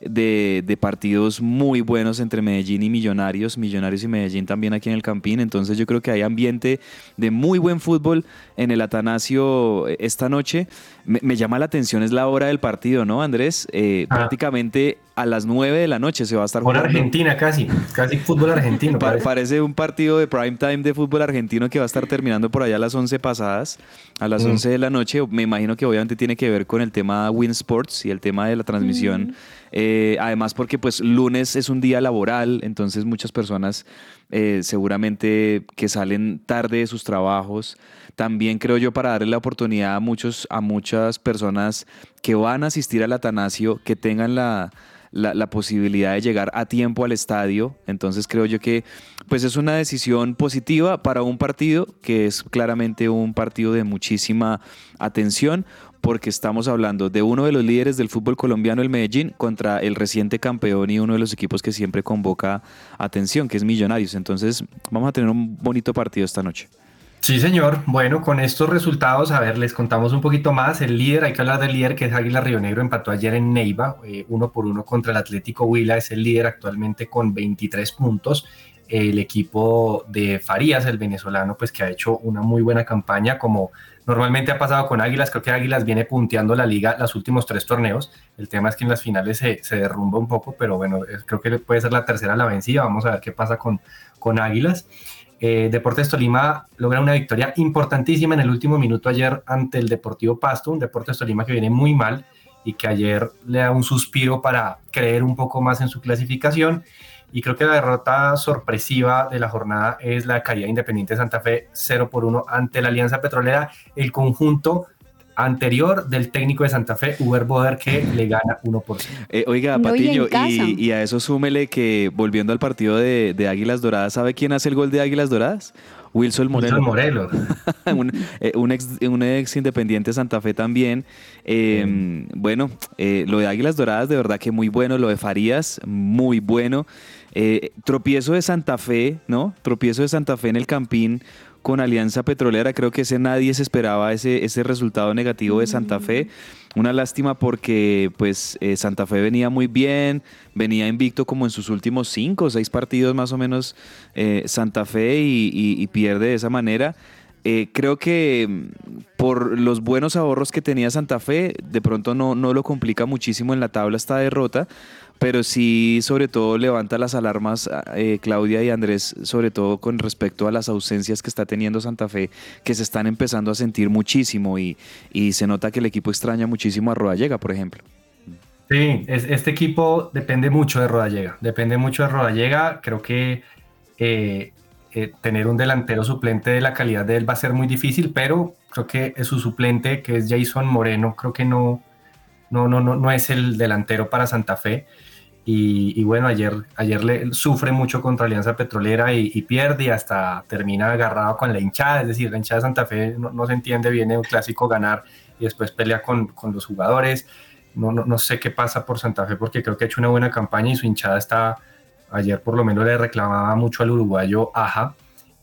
de, de partidos muy buenos entre Medellín y Millonarios, Millonarios y Medellín también aquí en el Campín, entonces yo creo que hay ambiente de muy buen fútbol en el Atanasio eh, esta noche. Me, me llama la atención es la hora del partido, ¿no, Andrés? Eh, Ah. Prácticamente a las 9 de la noche se va a estar Por jugando. Argentina casi, casi fútbol argentino. Pa- parece. parece un partido de prime time de fútbol argentino que va a estar terminando por allá a las 11 pasadas, a las Mm. 11 de la noche. Me imagino que obviamente tiene que ver con el tema Win Sports y el tema de la transmisión. Eh, además porque pues lunes es un día laboral, entonces muchas personas eh, seguramente que salen tarde de sus trabajos. También creo yo para darle la oportunidad a, muchos, a muchas personas que van a asistir al Atanasio, que tengan la, la, la posibilidad de llegar a tiempo al estadio. Entonces creo yo que pues es una decisión positiva para un partido que es claramente un partido de muchísima atención porque estamos hablando de uno de los líderes del fútbol colombiano, el Medellín, contra el reciente campeón y uno de los equipos que siempre convoca atención, que es Millonarios. Entonces vamos a tener un bonito partido esta noche. Sí, señor. Bueno, con estos resultados, a ver, les contamos un poquito más. El líder, hay que hablar del líder que es Águila Río Negro, empató ayer en Neiva, eh, uno por uno contra el Atlético Huila, es el líder actualmente con 23 puntos. El equipo de Farías, el venezolano, pues que ha hecho una muy buena campaña, como normalmente ha pasado con Águilas. Creo que Águilas viene punteando la liga los últimos tres torneos. El tema es que en las finales se, derrumba un poco, pero bueno, creo que puede ser la tercera la vencida. Vamos a ver qué pasa con, con Águilas. Eh, Deportes Tolima logra una victoria importantísima en el último minuto ayer ante el Deportivo Pasto, un Deportes Tolima que viene muy mal y que ayer le da un suspiro para creer un poco más en su clasificación. Y creo que la derrota sorpresiva de la jornada es la caída de Independiente Santa Fe 0 por 1 ante la Alianza Petrolera, el conjunto anterior del técnico de Santa Fe, Uber Boder, que le gana 1 por 0. Eh, oiga, No, y en Patiño, y, y a eso súmele que volviendo al partido de, de Águilas Doradas, ¿sabe quién hace el gol de Águilas Doradas? Wilson Moreno. Wilson Morelos. un, eh, un ex, un ex independiente de Santa Fe también. Eh, Bueno, eh, lo de Águilas Doradas, de verdad que muy bueno. Lo de Farías, muy bueno. Eh, tropiezo de Santa Fe, ¿no? Tropiezo de Santa Fe en el Campín con Alianza Petrolera. Creo que ese nadie se esperaba ese, ese resultado negativo de Santa Fe. Una lástima porque pues eh, Santa Fe venía muy bien, venía invicto como en sus últimos cinco o seis partidos más o menos eh, Santa Fe y, y- y pierde de esa manera. Eh, creo que mm, por los buenos ahorros que tenía Santa Fe, de pronto no, no lo complica muchísimo en la tabla esta derrota, pero sí sobre todo levanta las alarmas eh, Claudia y Andrés, sobre todo con respecto a las ausencias que está teniendo Santa Fe, que se están empezando a sentir muchísimo y, y se nota que el equipo extraña muchísimo a Rodallega, por ejemplo. Sí, es- este equipo depende mucho de Rodallega, depende mucho de Rodallega. Creo que eh, eh, tener un delantero suplente de la calidad de él va a ser muy difícil, pero creo que su suplente, que es Jason Moreno, creo que no, no, no, no, no es el delantero para Santa Fe. Y, bueno, ayer, ayer sufre mucho contra Alianza Petrolera y, y pierde y hasta termina agarrado con la hinchada. Es decir, la hinchada de Santa Fe no, no se entiende, viene un clásico ganar y después pelea con, con los jugadores. No, no, no sé qué pasa por Santa Fe porque creo que ha hecho una buena campaña y su hinchada está, ayer por lo menos le reclamaba mucho al uruguayo Aja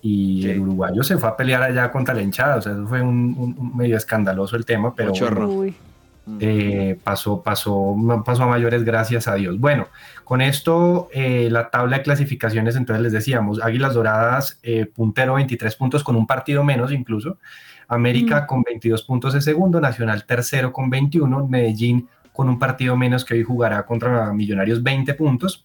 y el uruguayo se fue a pelear allá contra la hinchada, o sea, eso fue un, un- un medio escandaloso el tema, pero bueno, eh, pasó, pasó, pasó a mayores, gracias a Dios. Bueno, con esto eh, la tabla de clasificaciones, entonces les decíamos, Águilas Doradas, eh, puntero 23 puntos con un partido menos incluso, América con 22 puntos de segundo, Nacional tercero con 21, Medellín con un partido menos que hoy jugará contra Millonarios 20 puntos,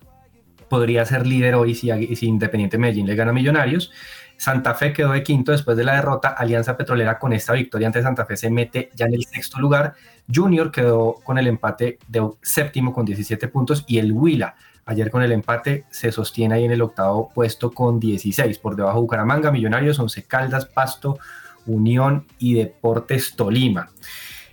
podría ser líder hoy si, Independiente Medellín le gana a Millonarios. Santa Fe quedó de quinto después de la derrota. Alianza Petrolera con esta victoria ante Santa Fe se mete ya en el sexto lugar. Junior quedó con el empate de séptimo con 17 puntos y el Huila ayer con el empate se sostiene ahí en el octavo puesto con 16. Por debajo Bucaramanga, Millonarios, Once Caldas, Pasto, Unión y Deportes Tolima.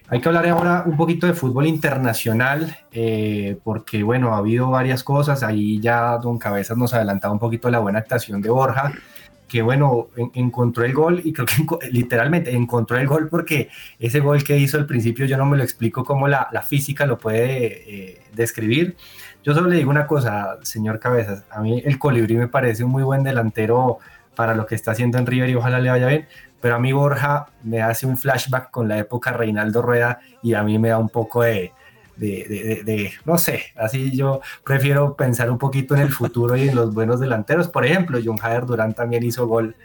Hay que hablar ahora un poquito de fútbol internacional, eh, porque bueno, ha habido varias cosas. Ahí ya Don Cabezas nos adelantaba un poquito la buena actuación de Borja, que bueno, en- encontró el gol y creo que literalmente encontró el gol porque ese gol que hizo al principio yo no me lo explico cómo la, la física lo puede eh, describir. Yo solo le digo una cosa, señor Cabezas, a mí el Colibrí me parece un muy buen delantero para lo que está haciendo en River y ojalá le vaya bien, pero a mí Borja me hace un flashback con la época Reinaldo Rueda y a mí me da un poco de, de, de- no sé, así yo prefiero pensar un poquito en el futuro y en los buenos delanteros. Por ejemplo, John Jader Durán también hizo gol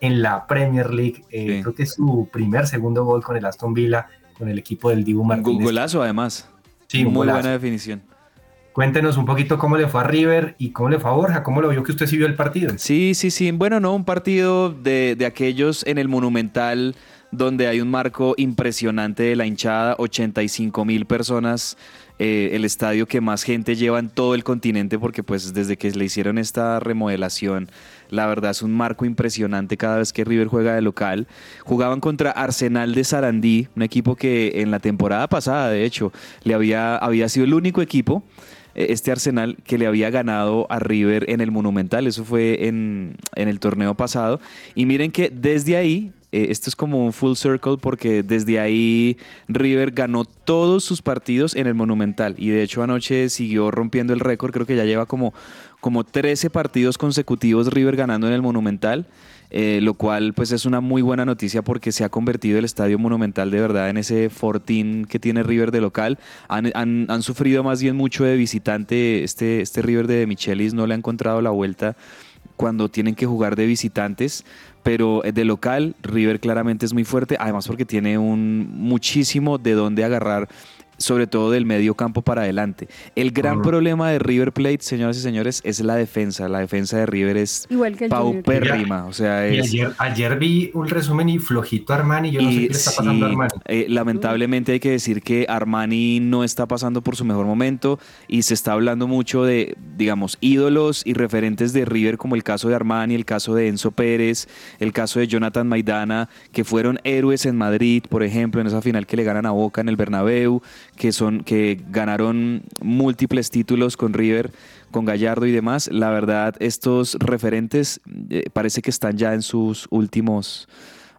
en la Premier League, eh, Sí. creo que es su primer, segundo gol con el Aston Villa, con el equipo del Dibu Un Martínez. golazo además. Sí, un Muy golazo. buena definición. Cuéntenos un poquito cómo le fue a River y cómo le fue a Borja, cómo lo vio que usted sí el partido. Sí, sí, sí. Bueno, no, un partido de, de aquellos en el Monumental donde hay un marco impresionante de la hinchada, 85 mil personas, eh, el estadio que más gente lleva en todo el continente porque pues desde que le hicieron esta remodelación, la verdad es un marco impresionante cada vez que River juega de local. Jugaban contra Arsenal de Sarandí, un equipo que en la temporada pasada, de hecho, le había, había sido el único equipo este Arsenal que le había ganado a River en el Monumental. Eso fue en, en el torneo pasado. Y miren que desde ahí, eh, esto es como un full circle porque desde ahí River ganó todos sus partidos en el Monumental. Y de hecho anoche siguió rompiendo el récord. Creo que ya lleva como, como 13 partidos consecutivos River ganando en el Monumental. Eh, lo cual pues es una muy buena noticia porque se ha convertido el Estadio Monumental de verdad en ese fortín que tiene River de local. Han, han- sufrido más bien mucho de visitante. Este, este River de Michelis no le ha encontrado la vuelta cuando tienen que jugar de visitantes, pero de local River claramente es muy fuerte, además porque tiene un muchísimo de dónde agarrar sobre todo del medio campo para adelante. El gran problema de River Plate, señoras y señores, es la defensa. La defensa de River es Igual que el paupérrima. O sea, es, ayer, ayer vi un resumen y flojito Armani, yo no sé qué le está pasando a Armani. eh, lamentablemente hay que decir que Armani no está pasando por su mejor momento y se está hablando mucho de, digamos, ídolos y referentes de River como el caso de Armani, el caso de Enzo Pérez, el caso de Jonathan Maidana, que fueron héroes en Madrid, por ejemplo, en esa final que le ganan a Boca en el Bernabéu, que son que ganaron múltiples títulos con River con Gallardo y demás, la verdad, estos referentes eh, parece que están ya en sus últimos,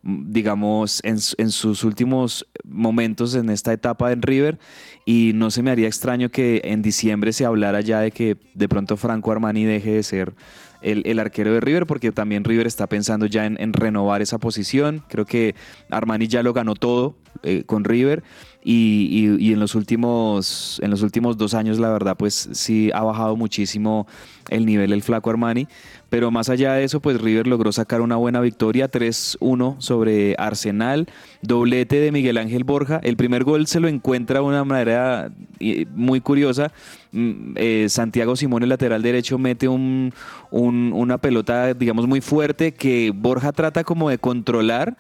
digamos, en, en sus últimos momentos en esta etapa en River y no se me haría extraño que en diciembre se hablara ya de que de pronto Franco Armani deje de ser el, el arquero de River, porque también River está pensando ya en, en renovar esa posición. Creo que Armani ya lo ganó todo eh, con River y, y- y en, los últimos, en los últimos dos años, la verdad, pues sí ha bajado muchísimo el nivel el flaco Armani. Pero más allá de eso, pues River logró sacar una buena victoria, 3-1 sobre Arsenal, doblete de Miguel Ángel Borja. El primer gol se lo encuentra de una manera eh, muy curiosa. Mm, eh, Santiago Simón, el lateral derecho, mete un, un- una pelota, digamos, muy fuerte que Borja trata como de controlar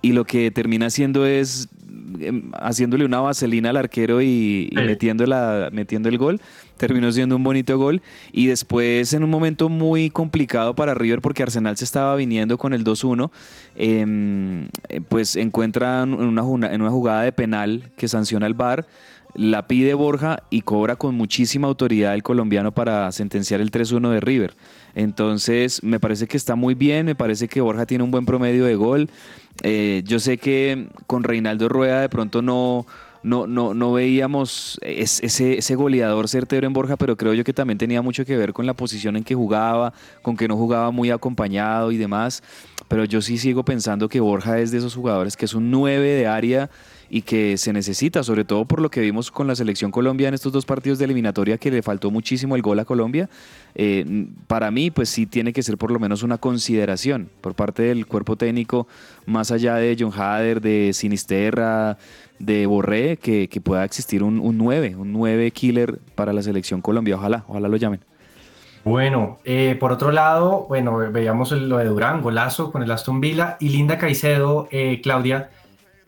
y lo que termina haciendo es em, haciéndole una vaselina al arquero y, y Sí. metiendo, la, metiendo el gol. Terminó siendo un bonito gol. Y después, en un momento muy complicado para River, porque Arsenal se estaba viniendo con el 2-1, em, eh, pues encuentran una, en una jugada de penal que sanciona el VAR. La pide Borja y cobra con muchísima autoridad el colombiano para sentenciar el 3-1 de River. Entonces, me parece que está muy bien, me parece que Borja tiene un buen promedio de gol. Eh, yo sé que con Reinaldo Rueda de pronto no, no, no, no veíamos es- ese, ese goleador certero en Borja, pero creo yo que también tenía mucho que ver con la posición en que jugaba, con que no jugaba muy acompañado y demás. Pero yo sí sigo pensando que Borja es de esos jugadores que es un 9 de área y que se necesita, sobre todo por lo que vimos con la selección Colombia en estos dos partidos de eliminatoria que le faltó muchísimo el gol a Colombia. Eh, para mí, pues sí tiene que ser por lo menos una consideración por parte del cuerpo técnico, más allá de John Hader, de Sinisterra, de Borré, que, pueda existir un, un 9, un 9 killer para la selección Colombia. Ojalá, ojalá lo llamen. Bueno, eh, por otro lado, bueno, veíamos lo de Durán, golazo con el Aston Villa y Linda Caicedo, eh, Claudia,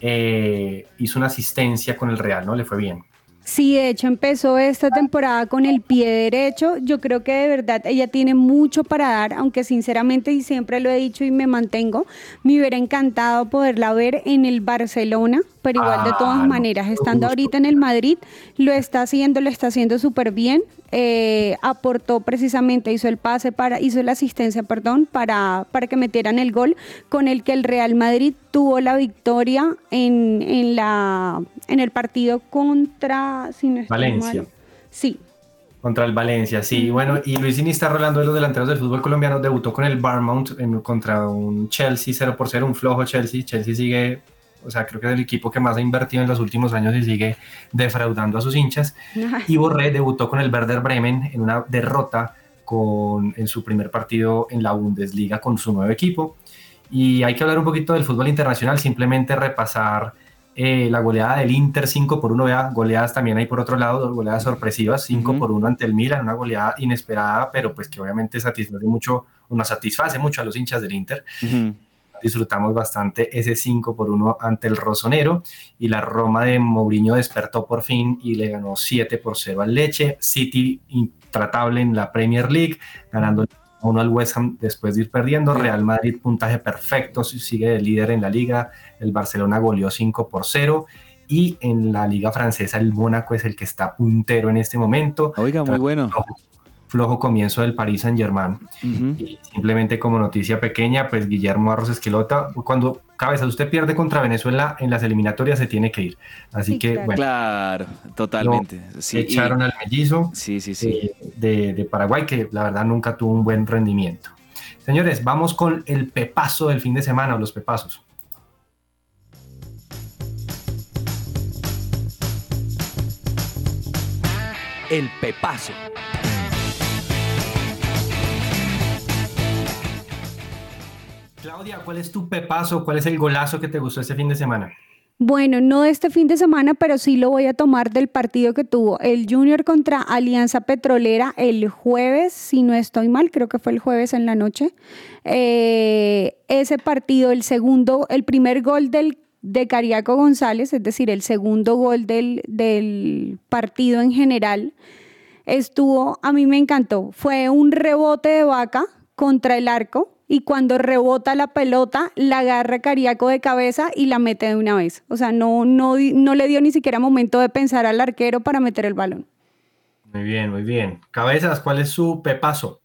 eh, hizo una asistencia con el Real, ¿no? Le fue bien. Sí, de hecho empezó esta temporada con el pie derecho. Yo creo que de verdad ella tiene mucho para dar, aunque sinceramente y siempre lo he dicho y me mantengo, me hubiera encantado poderla ver en el Barcelona, pero igual de Ah, todas maneras, estando ahorita en el Madrid, lo está haciendo, lo está haciendo súper bien. Eh, aportó precisamente, hizo el pase para, hizo la asistencia, perdón, para, para que metieran el gol con el que el Real Madrid tuvo la victoria en, en la en el partido contra si no Valencia. mal. Sí, Contra el Valencia, sí. Bueno, y Luis Iniesta, hablando de los delanteros del fútbol colombiano, debutó con el Barmount en- contra un Chelsea 0 por 0, un flojo Chelsea. Chelsea sigue, o sea, creo que es el equipo que más ha invertido en los últimos años y sigue defraudando a sus hinchas. Y Borré debutó con el Werder Bremen en una derrota con, en su primer partido en la Bundesliga con su nuevo equipo. Y hay que hablar un poquito del fútbol internacional, simplemente repasar eh, la goleada del Inter 5 por 1, vea, goleadas también hay por otro lado, dos goleadas sorpresivas, 5 Ujú. por 1 ante el Milan, una goleada inesperada, pero pues que obviamente satisface mucho, nos satisface mucho a los hinchas del Inter Ujú. Disfrutamos bastante ese 5 por 1 ante el Rosonero y la Roma de Mourinho despertó por fin y le ganó 7 por 0 al Leche. City intratable en la Premier League, ganando 1 al West Ham después de ir perdiendo. Real Madrid puntaje perfecto, sigue de líder en la liga. El Barcelona goleó 5 por 0. Y en la liga francesa el Mónaco es el que está puntero en este momento. Oiga, muy bueno. Flojo, comienzo del Paris Saint Germain. Y simplemente como noticia pequeña, pues Guillermo Arros Esquelota, cuando cabeza usted pierde contra Venezuela en las eliminatorias se tiene que ir. Así Sí, que, claro. bueno, Claro, totalmente. Sí, y- echaron al mellizo sí, sí, sí. eh, de, de Paraguay, que la verdad nunca tuvo un buen rendimiento. Señores, vamos con el pepazo del fin de semana, o los pepazos. El pepazo. Claudia, ¿cuál es tu pepazo? ¿Cuál es el golazo que te gustó este fin de semana? Bueno, no este fin de semana, pero sí lo voy a tomar del partido que tuvo el Junior contra Alianza Petrolera el jueves, si no estoy mal, creo que fue el jueves en la noche. Eh, ese partido, el segundo, el primer gol de Cariaco González, es decir, el segundo gol del, del partido en general, estuvo, a mí me encantó. Fue un rebote de vaca contra el arco y cuando rebota la pelota, la agarra Cariaco de cabeza y la mete de una vez. O sea, no, no, no le dio ni siquiera momento de pensar al arquero para meter el balón. Muy bien, muy bien. Cabezas, ¿cuál es su pepazo?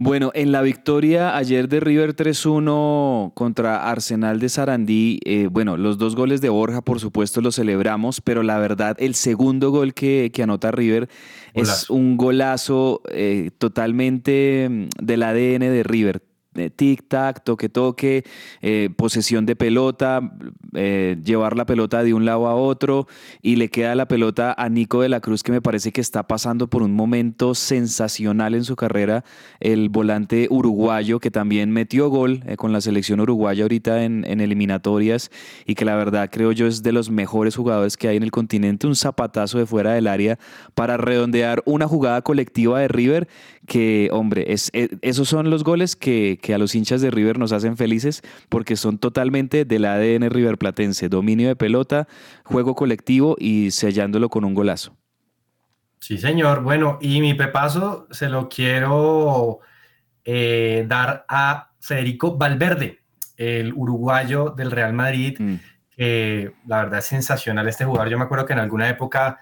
Bueno, en la victoria ayer de River 3-1 contra Arsenal de Sarandí, eh, bueno, los dos goles de Borja, por supuesto, los celebramos, pero la verdad, el segundo gol que, que anota River es un golazo eh, totalmente mm, del ADN de River. Tic-tac, toque-toque, eh, posesión de pelota, eh, llevar la pelota de un lado a otro y le queda la pelota a Nico de la Cruz que me parece que está pasando por un momento sensacional en su carrera, el volante uruguayo que también metió gol eh, con la selección uruguaya ahorita en, en eliminatorias y que la verdad creo yo es de los mejores jugadores que hay en el continente, un zapatazo de fuera del área para redondear una jugada colectiva de River que, hombre, es, es- esos son los goles que, que a los hinchas de River nos hacen felices porque son totalmente del ADN riverplatense, dominio de pelota, juego colectivo y sellándolo con un golazo. Sí, señor. Bueno, y mi pepazo se lo quiero eh, dar a Federico Valverde, el uruguayo del Real Madrid, Mm. que la verdad es sensacional este jugador. Yo me acuerdo que en alguna época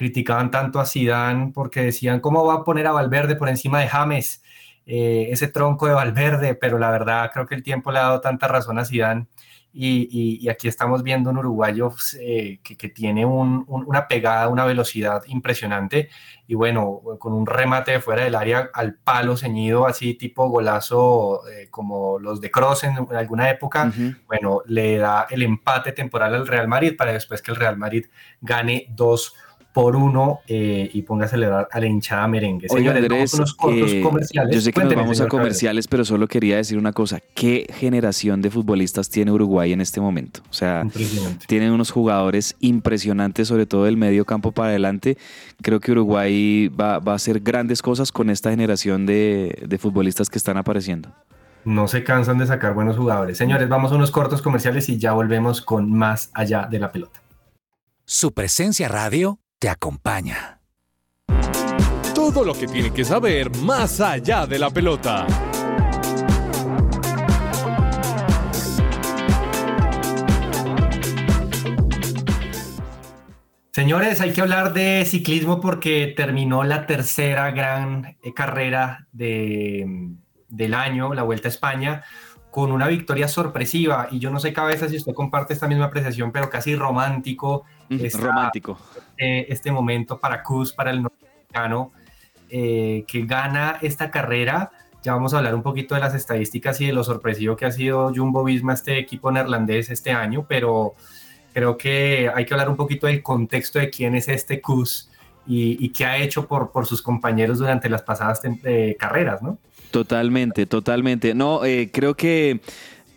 criticaban tanto a Zidane porque decían, ¿cómo va a poner a Valverde por encima de James? Eh, ese tronco de Valverde, pero la verdad creo que el tiempo le ha dado tanta razón a Zidane. Y, y- y aquí estamos viendo un uruguayo eh, que, que tiene un- un- una pegada, una velocidad impresionante. Y bueno, con un remate de fuera del área al palo ceñido, así tipo golazo eh, como los de Cross en, alguna época, bueno, le da el empate temporal al Real Madrid para después que el Real Madrid gane 2 por 1 y ponga a celebrar a la hinchada merengue. Oiga, Señores, Andrés, vamos a unos cortos eh, comerciales. yo sé que Cuénteme, nos vamos a Cabello. comerciales, pero solo quería decir una cosa. ¿Qué generación de futbolistas tiene Uruguay en este momento? O sea, tienen unos jugadores impresionantes, sobre todo del medio campo para adelante. Creo que Uruguay va, va a hacer grandes cosas con esta generación de, de futbolistas que están apareciendo. No se cansan de sacar buenos jugadores. Señores, vamos a unos cortos comerciales y ya volvemos con más allá de la pelota. Su presencia radio te acompaña. Todo lo que tiene que saber más allá de la pelota. Señores, hay que hablar de ciclismo porque terminó la tercera gran eh, carrera de, del año, la Vuelta a España, con una victoria sorpresiva. Y yo no sé, cabeza, si usted comparte esta misma apreciación, pero casi romántico Esta- Romántico. eh, este momento para Kuz, para el norteamericano, eh, que gana esta carrera. Ya vamos a hablar un poquito de las estadísticas y de lo sorpresivo que ha sido Jumbo Visma, este equipo neerlandés este año, pero creo que hay que hablar un poquito del contexto de quién es este Kuz y, y qué ha hecho por, por sus compañeros durante las pasadas eh, carreras, ¿no? Totalmente, totalmente. No, eh, creo que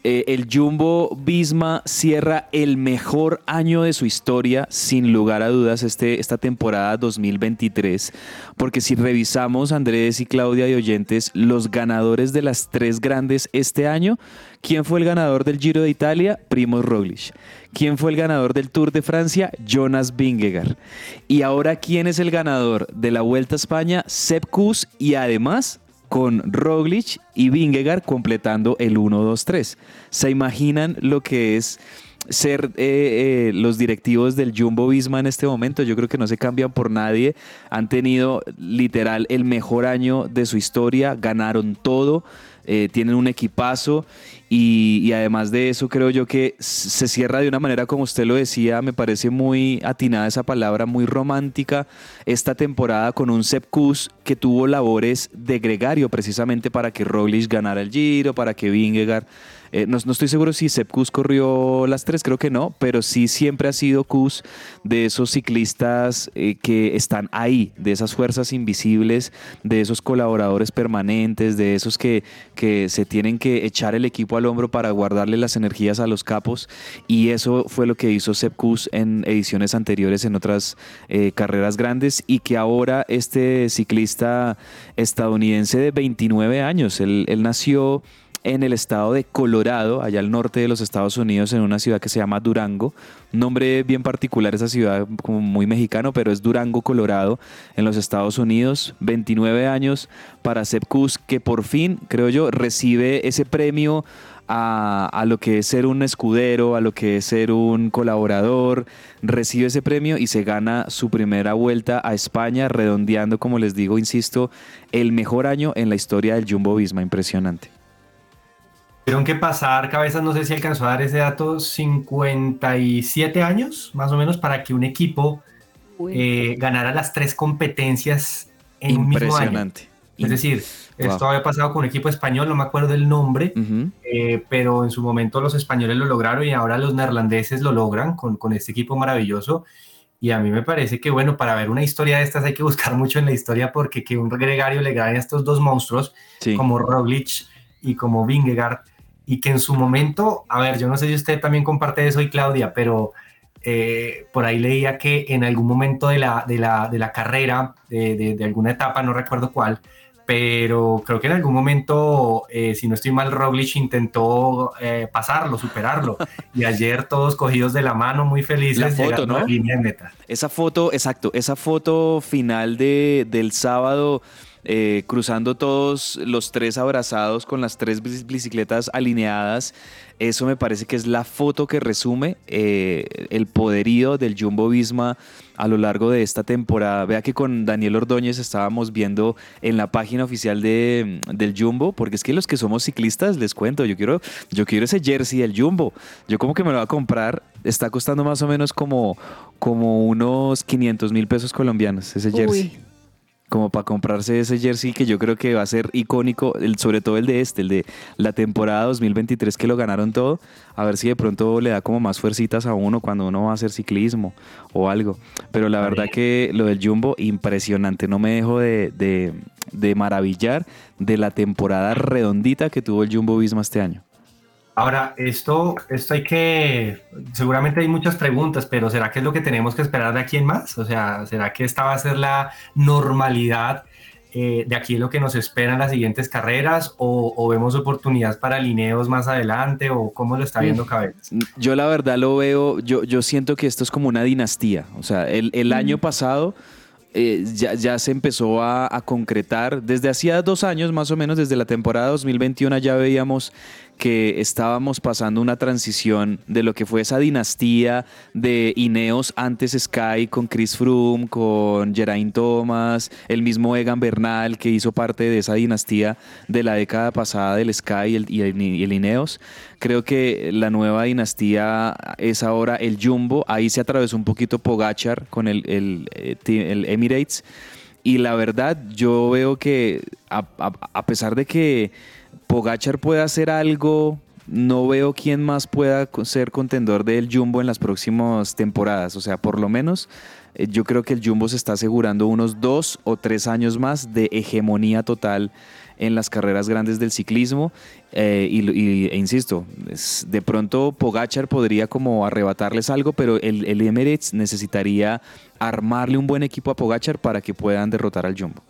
eh, el Jumbo Visma cierra el mejor año de su historia, sin lugar a dudas, este, esta temporada 2023. Porque si revisamos, Andrés y Claudia y oyentes, los ganadores de las tres grandes este año, ¿quién fue el ganador del Giro de Italia? Primo Roglic. ¿Quién fue el ganador del Tour de Francia? Jonas Vingegaard. Y ahora, ¿quién es el ganador de la Vuelta a España? Sepp Kuss y además con Roglic y Vingegaard completando el 1-2-3. ¿Se imaginan lo que es ser eh, eh, los directivos del Jumbo Visma en este momento? Yo creo que no se cambian por nadie. Han tenido literal el mejor año de su historia, ganaron todo. Eh, tienen un equipazo y, además de eso creo yo que se cierra de una manera como usted lo decía, me parece muy atinada esa palabra, muy romántica esta temporada con un Sepp Kuss que tuvo labores de gregario precisamente para que Roglic ganara el Giro, para que Vingegaard eh, no, no estoy seguro si Sepp Kuss corrió las tres, creo que no, pero sí siempre ha sido Kuss de esos ciclistas eh, que están ahí, de esas fuerzas invisibles, de esos colaboradores permanentes, de esos que, que se tienen que echar el equipo al hombro para guardarle las energías a los capos. Y eso fue lo que hizo Sepp Kuss en ediciones anteriores en otras eh, carreras grandes y que ahora este ciclista estadounidense de 29 años, él, él nació en el estado de Colorado, allá al norte de los Estados Unidos, en una ciudad que se llama Durango. Nombre bien particular esa ciudad, como muy mexicano, pero es Durango, Colorado, en los Estados Unidos. 29 años para Sepp Kuss, que por fin, creo yo, recibe ese premio a, a lo que es ser un escudero, a lo que es ser un colaborador, recibe ese premio y se gana su primera vuelta a España, redondeando, como les digo, insisto, el mejor año en la historia del Jumbo Visma. Impresionante. Tuvieron que pasar, cabezas, no sé si alcanzó a dar ese dato, 57 años más o menos para que un equipo eh, ganara las tres competencias en un mismo año. Impresionante. Es decir, Wow. esto había pasado con un equipo español, no me acuerdo el nombre, Ujú. eh, pero en su momento los españoles lo lograron y ahora los neerlandeses lo logran con, con este equipo maravilloso. Y a mí me parece que, bueno, para ver una historia de estas hay que buscar mucho en la historia porque que un gregario le gane a estos dos monstruos Sí. como Roglic y como Vingegaard y que en su momento, a ver, yo no sé si usted también comparte eso y Claudia, pero eh, por ahí leía que en algún momento de la, de la, de la carrera, de, de- de alguna etapa, no recuerdo cuál, pero creo que en algún momento, eh, si no estoy mal, Roglic intentó eh, pasarlo, superarlo. Y ayer todos cogidos de la mano, muy felices, La foto, ¿no? Esa foto, exacto, esa foto final de, del sábado, eh, cruzando todos los tres abrazados con las tres bici- bicicletas alineadas, eso me parece que es la foto que resume eh, el poderío del Jumbo Visma a lo largo de esta temporada. Vea que con Daniel Ordóñez estábamos viendo en la página oficial de, del Jumbo, porque es que los que somos ciclistas, les cuento, yo quiero, yo quiero ese jersey del Jumbo. Yo como que me lo voy a comprar, está costando más o menos como, como unos 500 mil pesos colombianos ese jersey. Uy. Como para comprarse ese jersey que yo creo que va a ser icónico, el- sobre todo el de este, el de la temporada 2023 que lo ganaron todo. A ver si de pronto le da como más fuercitas a uno cuando uno va a hacer ciclismo o algo. Pero la verdad que lo del Jumbo, impresionante. No me dejo de, de- de maravillar de la temporada redondita que tuvo el Jumbo Visma este año. Ahora, esto, esto hay que, seguramente hay muchas preguntas, pero ¿será que es lo que tenemos que esperar de aquí en más? O sea, ¿será que esta va a ser la normalidad eh, de aquí lo que nos espera en las siguientes carreras? ¿O, o vemos oportunidades para lineos más adelante? ¿O cómo lo está viendo Cabezas? Yo la verdad lo veo, yo, yo siento que esto es como una dinastía. O sea, el, el año pasado eh, ya, ya se empezó a, a concretar. Desde hacía dos años más o menos, desde la temporada 2021 ya veíamos que estábamos pasando una transición de lo que fue esa dinastía de Ineos antes Sky con Chris Froome, con Geraint Thomas, el mismo Egan Bernal que hizo parte de esa dinastía de la década pasada del Sky y el, Ineos. Creo que la nueva dinastía es ahora el Jumbo. Ahí se atravesó un poquito Pogachar con el, eh, Emirates. Y la verdad, yo veo que a pesar de que Pogachar puede hacer algo, no veo quién más pueda ser contendor del Jumbo en las próximas temporadas. O sea, por lo menos eh, yo creo que el Jumbo se está asegurando unos dos o tres años más de hegemonía total en las carreras grandes del ciclismo. Eh, y, e insisto, de pronto Pogachar podría como arrebatarles algo, pero el, el Emirates necesitaría armarle un buen equipo a Pogachar para que puedan derrotar al Jumbo.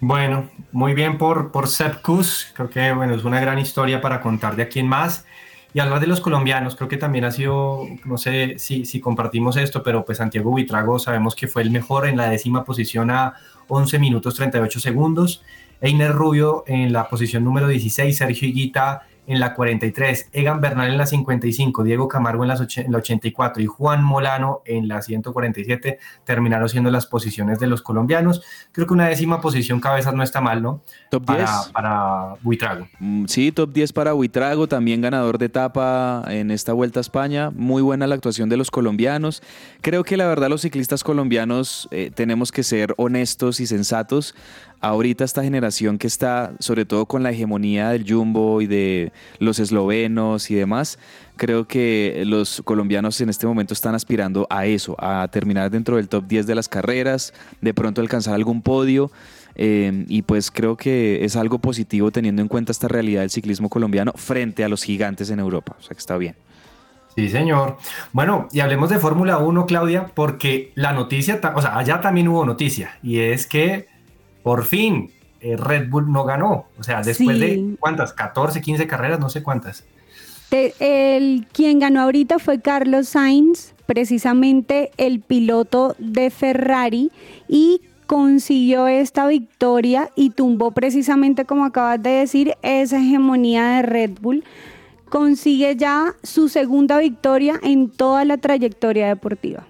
Bueno, muy bien por, por Sepp. Creo que bueno, es una gran historia para contar de aquí en más. Y hablar de los colombianos, creo que también ha sido, no sé si, si compartimos esto, pero pues Santiago Buitrago sabemos que fue el mejor en la décima posición a 11 minutos 38 segundos. Einer Rubio en la posición número 16, Sergio Higuita en la 43, Egan Bernal en la 55, Diego Camargo en, och- en la 84 y Juan Molano en la 147 terminaron siendo las posiciones de los colombianos. Creo que una décima posición cabezas no está mal, ¿no? Top Para, 10. para Buitrago. Mm, Sí, top 10 para Buitrago, también ganador de etapa en esta Vuelta a España. Muy buena la actuación de los colombianos. Creo que la verdad los ciclistas colombianos eh, tenemos que ser honestos y sensatos. Ahorita esta generación que está, sobre todo con la hegemonía del Jumbo y de los eslovenos y demás, creo que los colombianos en este momento están aspirando a eso, a terminar dentro del top 10 de las carreras, de pronto alcanzar algún podio. Eh, y pues creo que es algo positivo teniendo en cuenta esta realidad del ciclismo colombiano frente a los gigantes en Europa. O sea que está bien. Sí, señor. Bueno, y hablemos de Fórmula 1, Claudia, porque la noticia, o sea, allá también hubo noticia, y es que por fin eh, Red Bull no ganó. O sea, después Sí. de cuántas, 14, 15 carreras, no sé cuántas. Te- el, quien ganó ahorita fue Carlos Sainz, precisamente el piloto de Ferrari, y consiguió esta victoria y tumbó precisamente, como acabas de decir, esa hegemonía de Red Bull. Consigue ya su segunda victoria en toda la trayectoria deportiva.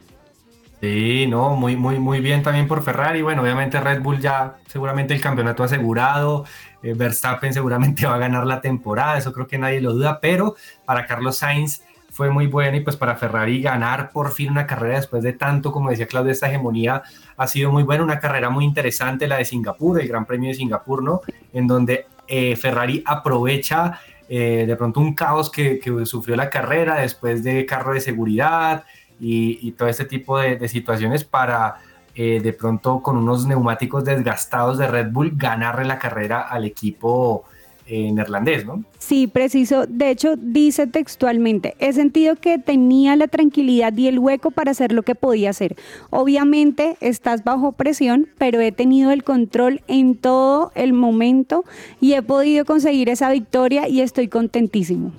Sí, no, muy, muy, muy bien también por Ferrari. Bueno, obviamente Red Bull ya seguramente el campeonato asegurado. eh, Verstappen seguramente va a ganar la temporada, eso creo que nadie lo duda, pero para Carlos Sainz fue muy bueno y pues para Ferrari ganar por fin una carrera después de tanto, como decía Claudia, esta hegemonía ha sido muy buena, una carrera muy interesante, la de Singapur, el Gran Premio de Singapur, ¿no? En donde eh, Ferrari aprovecha eh, de pronto un caos que, que sufrió la carrera después de carro de seguridad, y, todo este tipo de, de situaciones para eh, de pronto con unos neumáticos desgastados de Red Bull ganarle la carrera al equipo eh, neerlandés, ¿no? Sí, preciso. De hecho, dice textualmente, he sentido que tenía la tranquilidad y el hueco para hacer lo que podía hacer. Obviamente estás bajo presión, pero he tenido el control en todo el momento y he podido conseguir esa victoria y estoy contentísimo.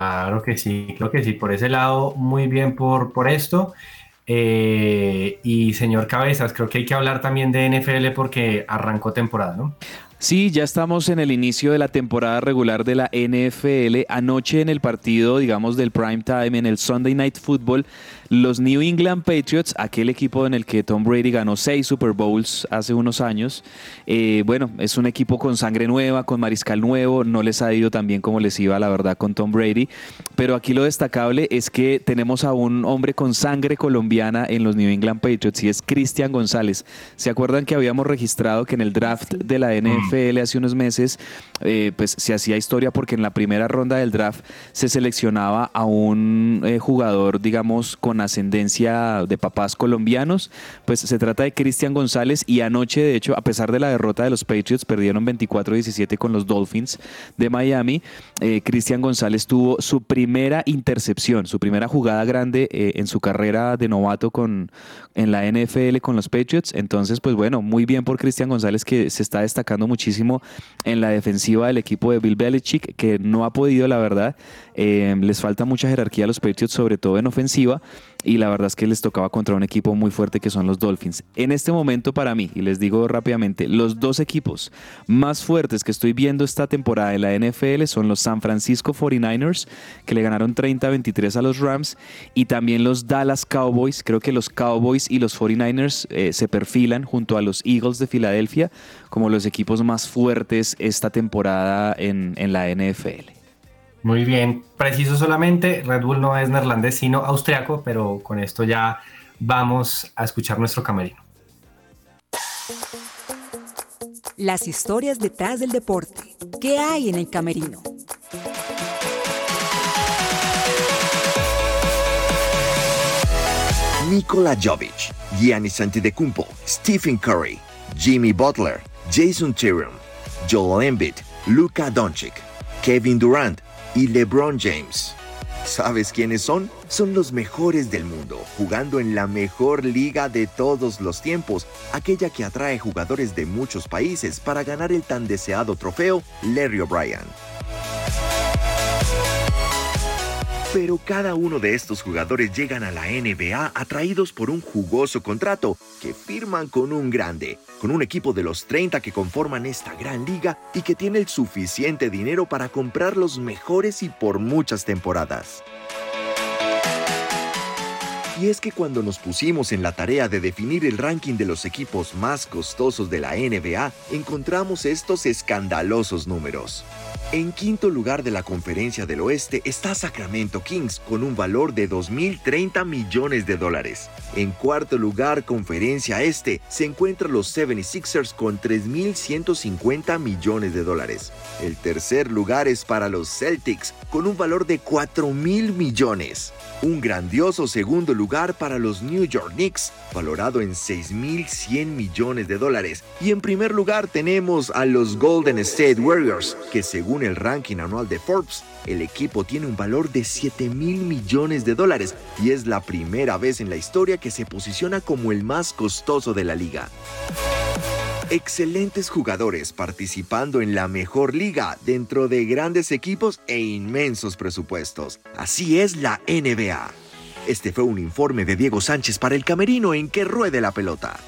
Claro que sí, creo que sí. Por ese lado, muy bien por, por esto. Eh, y señor Cabezas, creo que hay que hablar también de NFL porque arrancó temporada, ¿no? Sí, ya estamos en el inicio de la temporada regular de la NFL. Anoche en el partido, digamos, del prime time, en el Sunday Night Football, los New England Patriots, aquel equipo en el que Tom Brady ganó seis Super Bowls hace unos años, eh, bueno, es un equipo con sangre nueva, con mariscal nuevo, no les ha ido tan bien como les iba, la verdad, con Tom Brady, pero aquí lo destacable es que tenemos a un hombre con sangre colombiana en los New England Patriots y es Cristian González. ¿Se acuerdan que habíamos registrado que en el draft de la NFL hace unos meses, eh, pues se hacía historia porque en la primera ronda del draft se seleccionaba a un eh, jugador, digamos, con ascendencia de papás colombianos, pues se trata de Cristian González y anoche, de hecho, a pesar de la derrota de los Patriots, perdieron 24-17 con los Dolphins de Miami, eh, Cristian González tuvo su primera intercepción, su primera jugada grande eh, en su carrera de novato con, en la NFL con los Patriots. Entonces, pues bueno, muy bien por Cristian González que se está destacando muchísimo en la defensiva del equipo de Bill Belichick, que no ha podido, la verdad, eh, les falta mucha jerarquía a los Patriots, sobre todo en ofensiva y la verdad es que les tocaba contra un equipo muy fuerte que son los Dolphins. En este momento para mí, y les digo rápidamente, los dos equipos más fuertes que estoy viendo esta temporada en la NFL son los San Francisco 49ers, que le ganaron 30-23 a los Rams, y también los Dallas Cowboys. Creo que los Cowboys y los 49ers eh, se perfilan junto a los Eagles de Filadelfia como los equipos más fuertes esta temporada en, en la NFL. Muy bien, preciso solamente, Red Bull no es neerlandés, sino austriaco, pero con esto ya vamos a escuchar nuestro camerino. Las historias detrás del deporte. ¿Qué hay en el camerino? Nikola Jovic, Giannis Antetokounmpo, Stephen Curry, Jimmy Butler, Jason Tatum, Joel Embiid, Luka Doncic, Kevin Durant y LeBron James. ¿Sabes quiénes son? Son los mejores del mundo, jugando en la mejor liga de todos los tiempos, aquella que atrae jugadores de muchos países para ganar el tan deseado trofeo Larry O'Brien. Pero cada uno de estos jugadores llegan a la NBA atraídos por un jugoso contrato que firman con un grande, con un equipo de los 30 que conforman esta gran liga y que tiene el suficiente dinero para comprar los mejores y por muchas temporadas. Y es que cuando nos pusimos en la tarea de definir el ranking de los equipos más costosos de la NBA, encontramos estos escandalosos números. En quinto lugar de la conferencia del oeste está Sacramento Kings con un valor de 2.030 millones de dólares. En cuarto lugar, conferencia este, se encuentran los 76ers con 3.150 millones de dólares. El tercer lugar es para los Celtics con un valor de 4.000 millones. Un grandioso segundo lugar para los New York Knicks, valorado en 6.100 millones de dólares. Y en primer lugar tenemos a los Golden State Warriors, que según el ranking anual de Forbes, el equipo tiene un valor de 7 mil millones de dólares y es la primera vez en la historia que se posiciona como el más costoso de la liga. Excelentes jugadores participando en la mejor liga dentro de grandes equipos e inmensos presupuestos. Así es la NBA. Este fue un informe de Diego Sánchez para el Camerino en que ruede la pelota.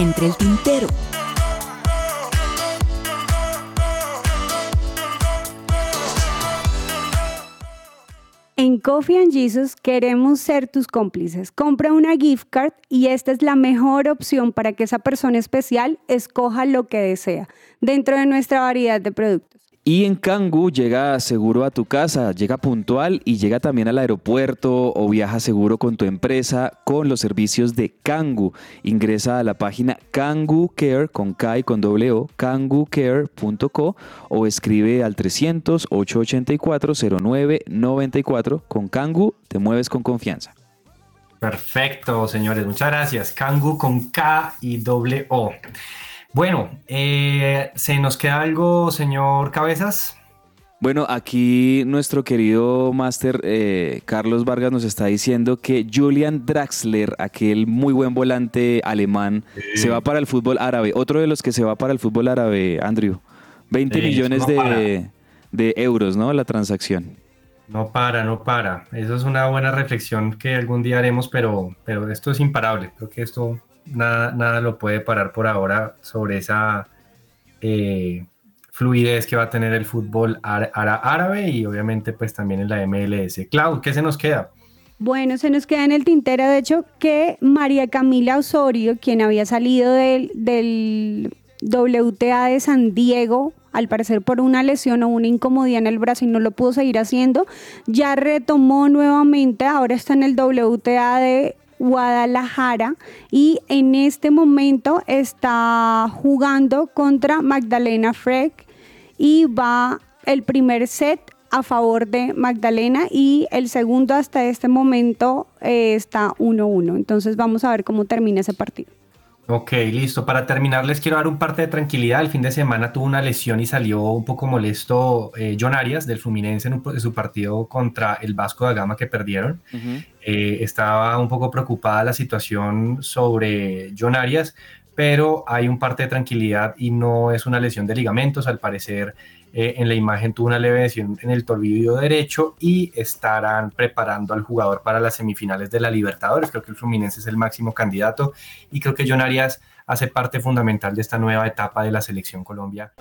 Entre el tintero. En Coffee and Jesus queremos ser tus cómplices. Compra una gift card y esta es la mejor opción para que esa persona especial escoja lo que desea dentro de nuestra variedad de productos. Y en Kangu llega seguro a tu casa, llega puntual y llega también al aeropuerto o viaja seguro con tu empresa con los servicios de Kangu. Ingresa a la página Kangu Care con K y con doble O, kangucare.co o escribe al 300 884 0994. Con Kangu te mueves con confianza. Perfecto, señores, muchas gracias. Kangu con K y doble O. Bueno, eh, ¿se nos queda algo, señor Cabezas? Bueno, aquí nuestro querido máster eh, Carlos Vargas nos está diciendo que Julian Draxler, aquel muy buen volante alemán, se va para el fútbol árabe. Otro de los que se va para el fútbol árabe, Andrew. 20 Sí, millones no de, de euros, ¿no? La transacción. No para, no para. Eso es una buena reflexión que algún día haremos, pero, pero esto es imparable. Creo que esto nada, nada lo puede parar por ahora sobre esa eh, fluidez que va a tener el fútbol ára- ára- árabe y obviamente pues también en la MLS. Clau, ¿qué se nos queda? Bueno, se nos queda en el tintero, de hecho, que María Camila Osorio, quien había salido del, del WTA de San Diego, al parecer por una lesión o una incomodidad en el brazo y no lo pudo seguir haciendo, ya retomó nuevamente, ahora está en el WTA de Guadalajara y en este momento está jugando contra Magdalena Freck y va el primer set a favor de Magdalena y el segundo hasta este momento eh, está 1-1. Entonces vamos a ver cómo termina ese partido. Ok, listo. Para terminar, les quiero dar un parte de tranquilidad. El fin de semana tuvo una lesión y salió un poco molesto eh, John Arias del Fluminense en, un- en su partido contra el Vasco da Gama que perdieron. Eh, estaba un poco preocupada la situación sobre John Arias, pero hay un parte de tranquilidad y no es una lesión de ligamentos. Al parecer, eh, en la imagen tuvo una leve lesión en el tobillo derecho y estarán preparando al jugador para las semifinales de la Libertadores. Creo que el Fluminense es el máximo candidato y creo que John Arias hace parte fundamental de esta nueva etapa de la selección Colombia.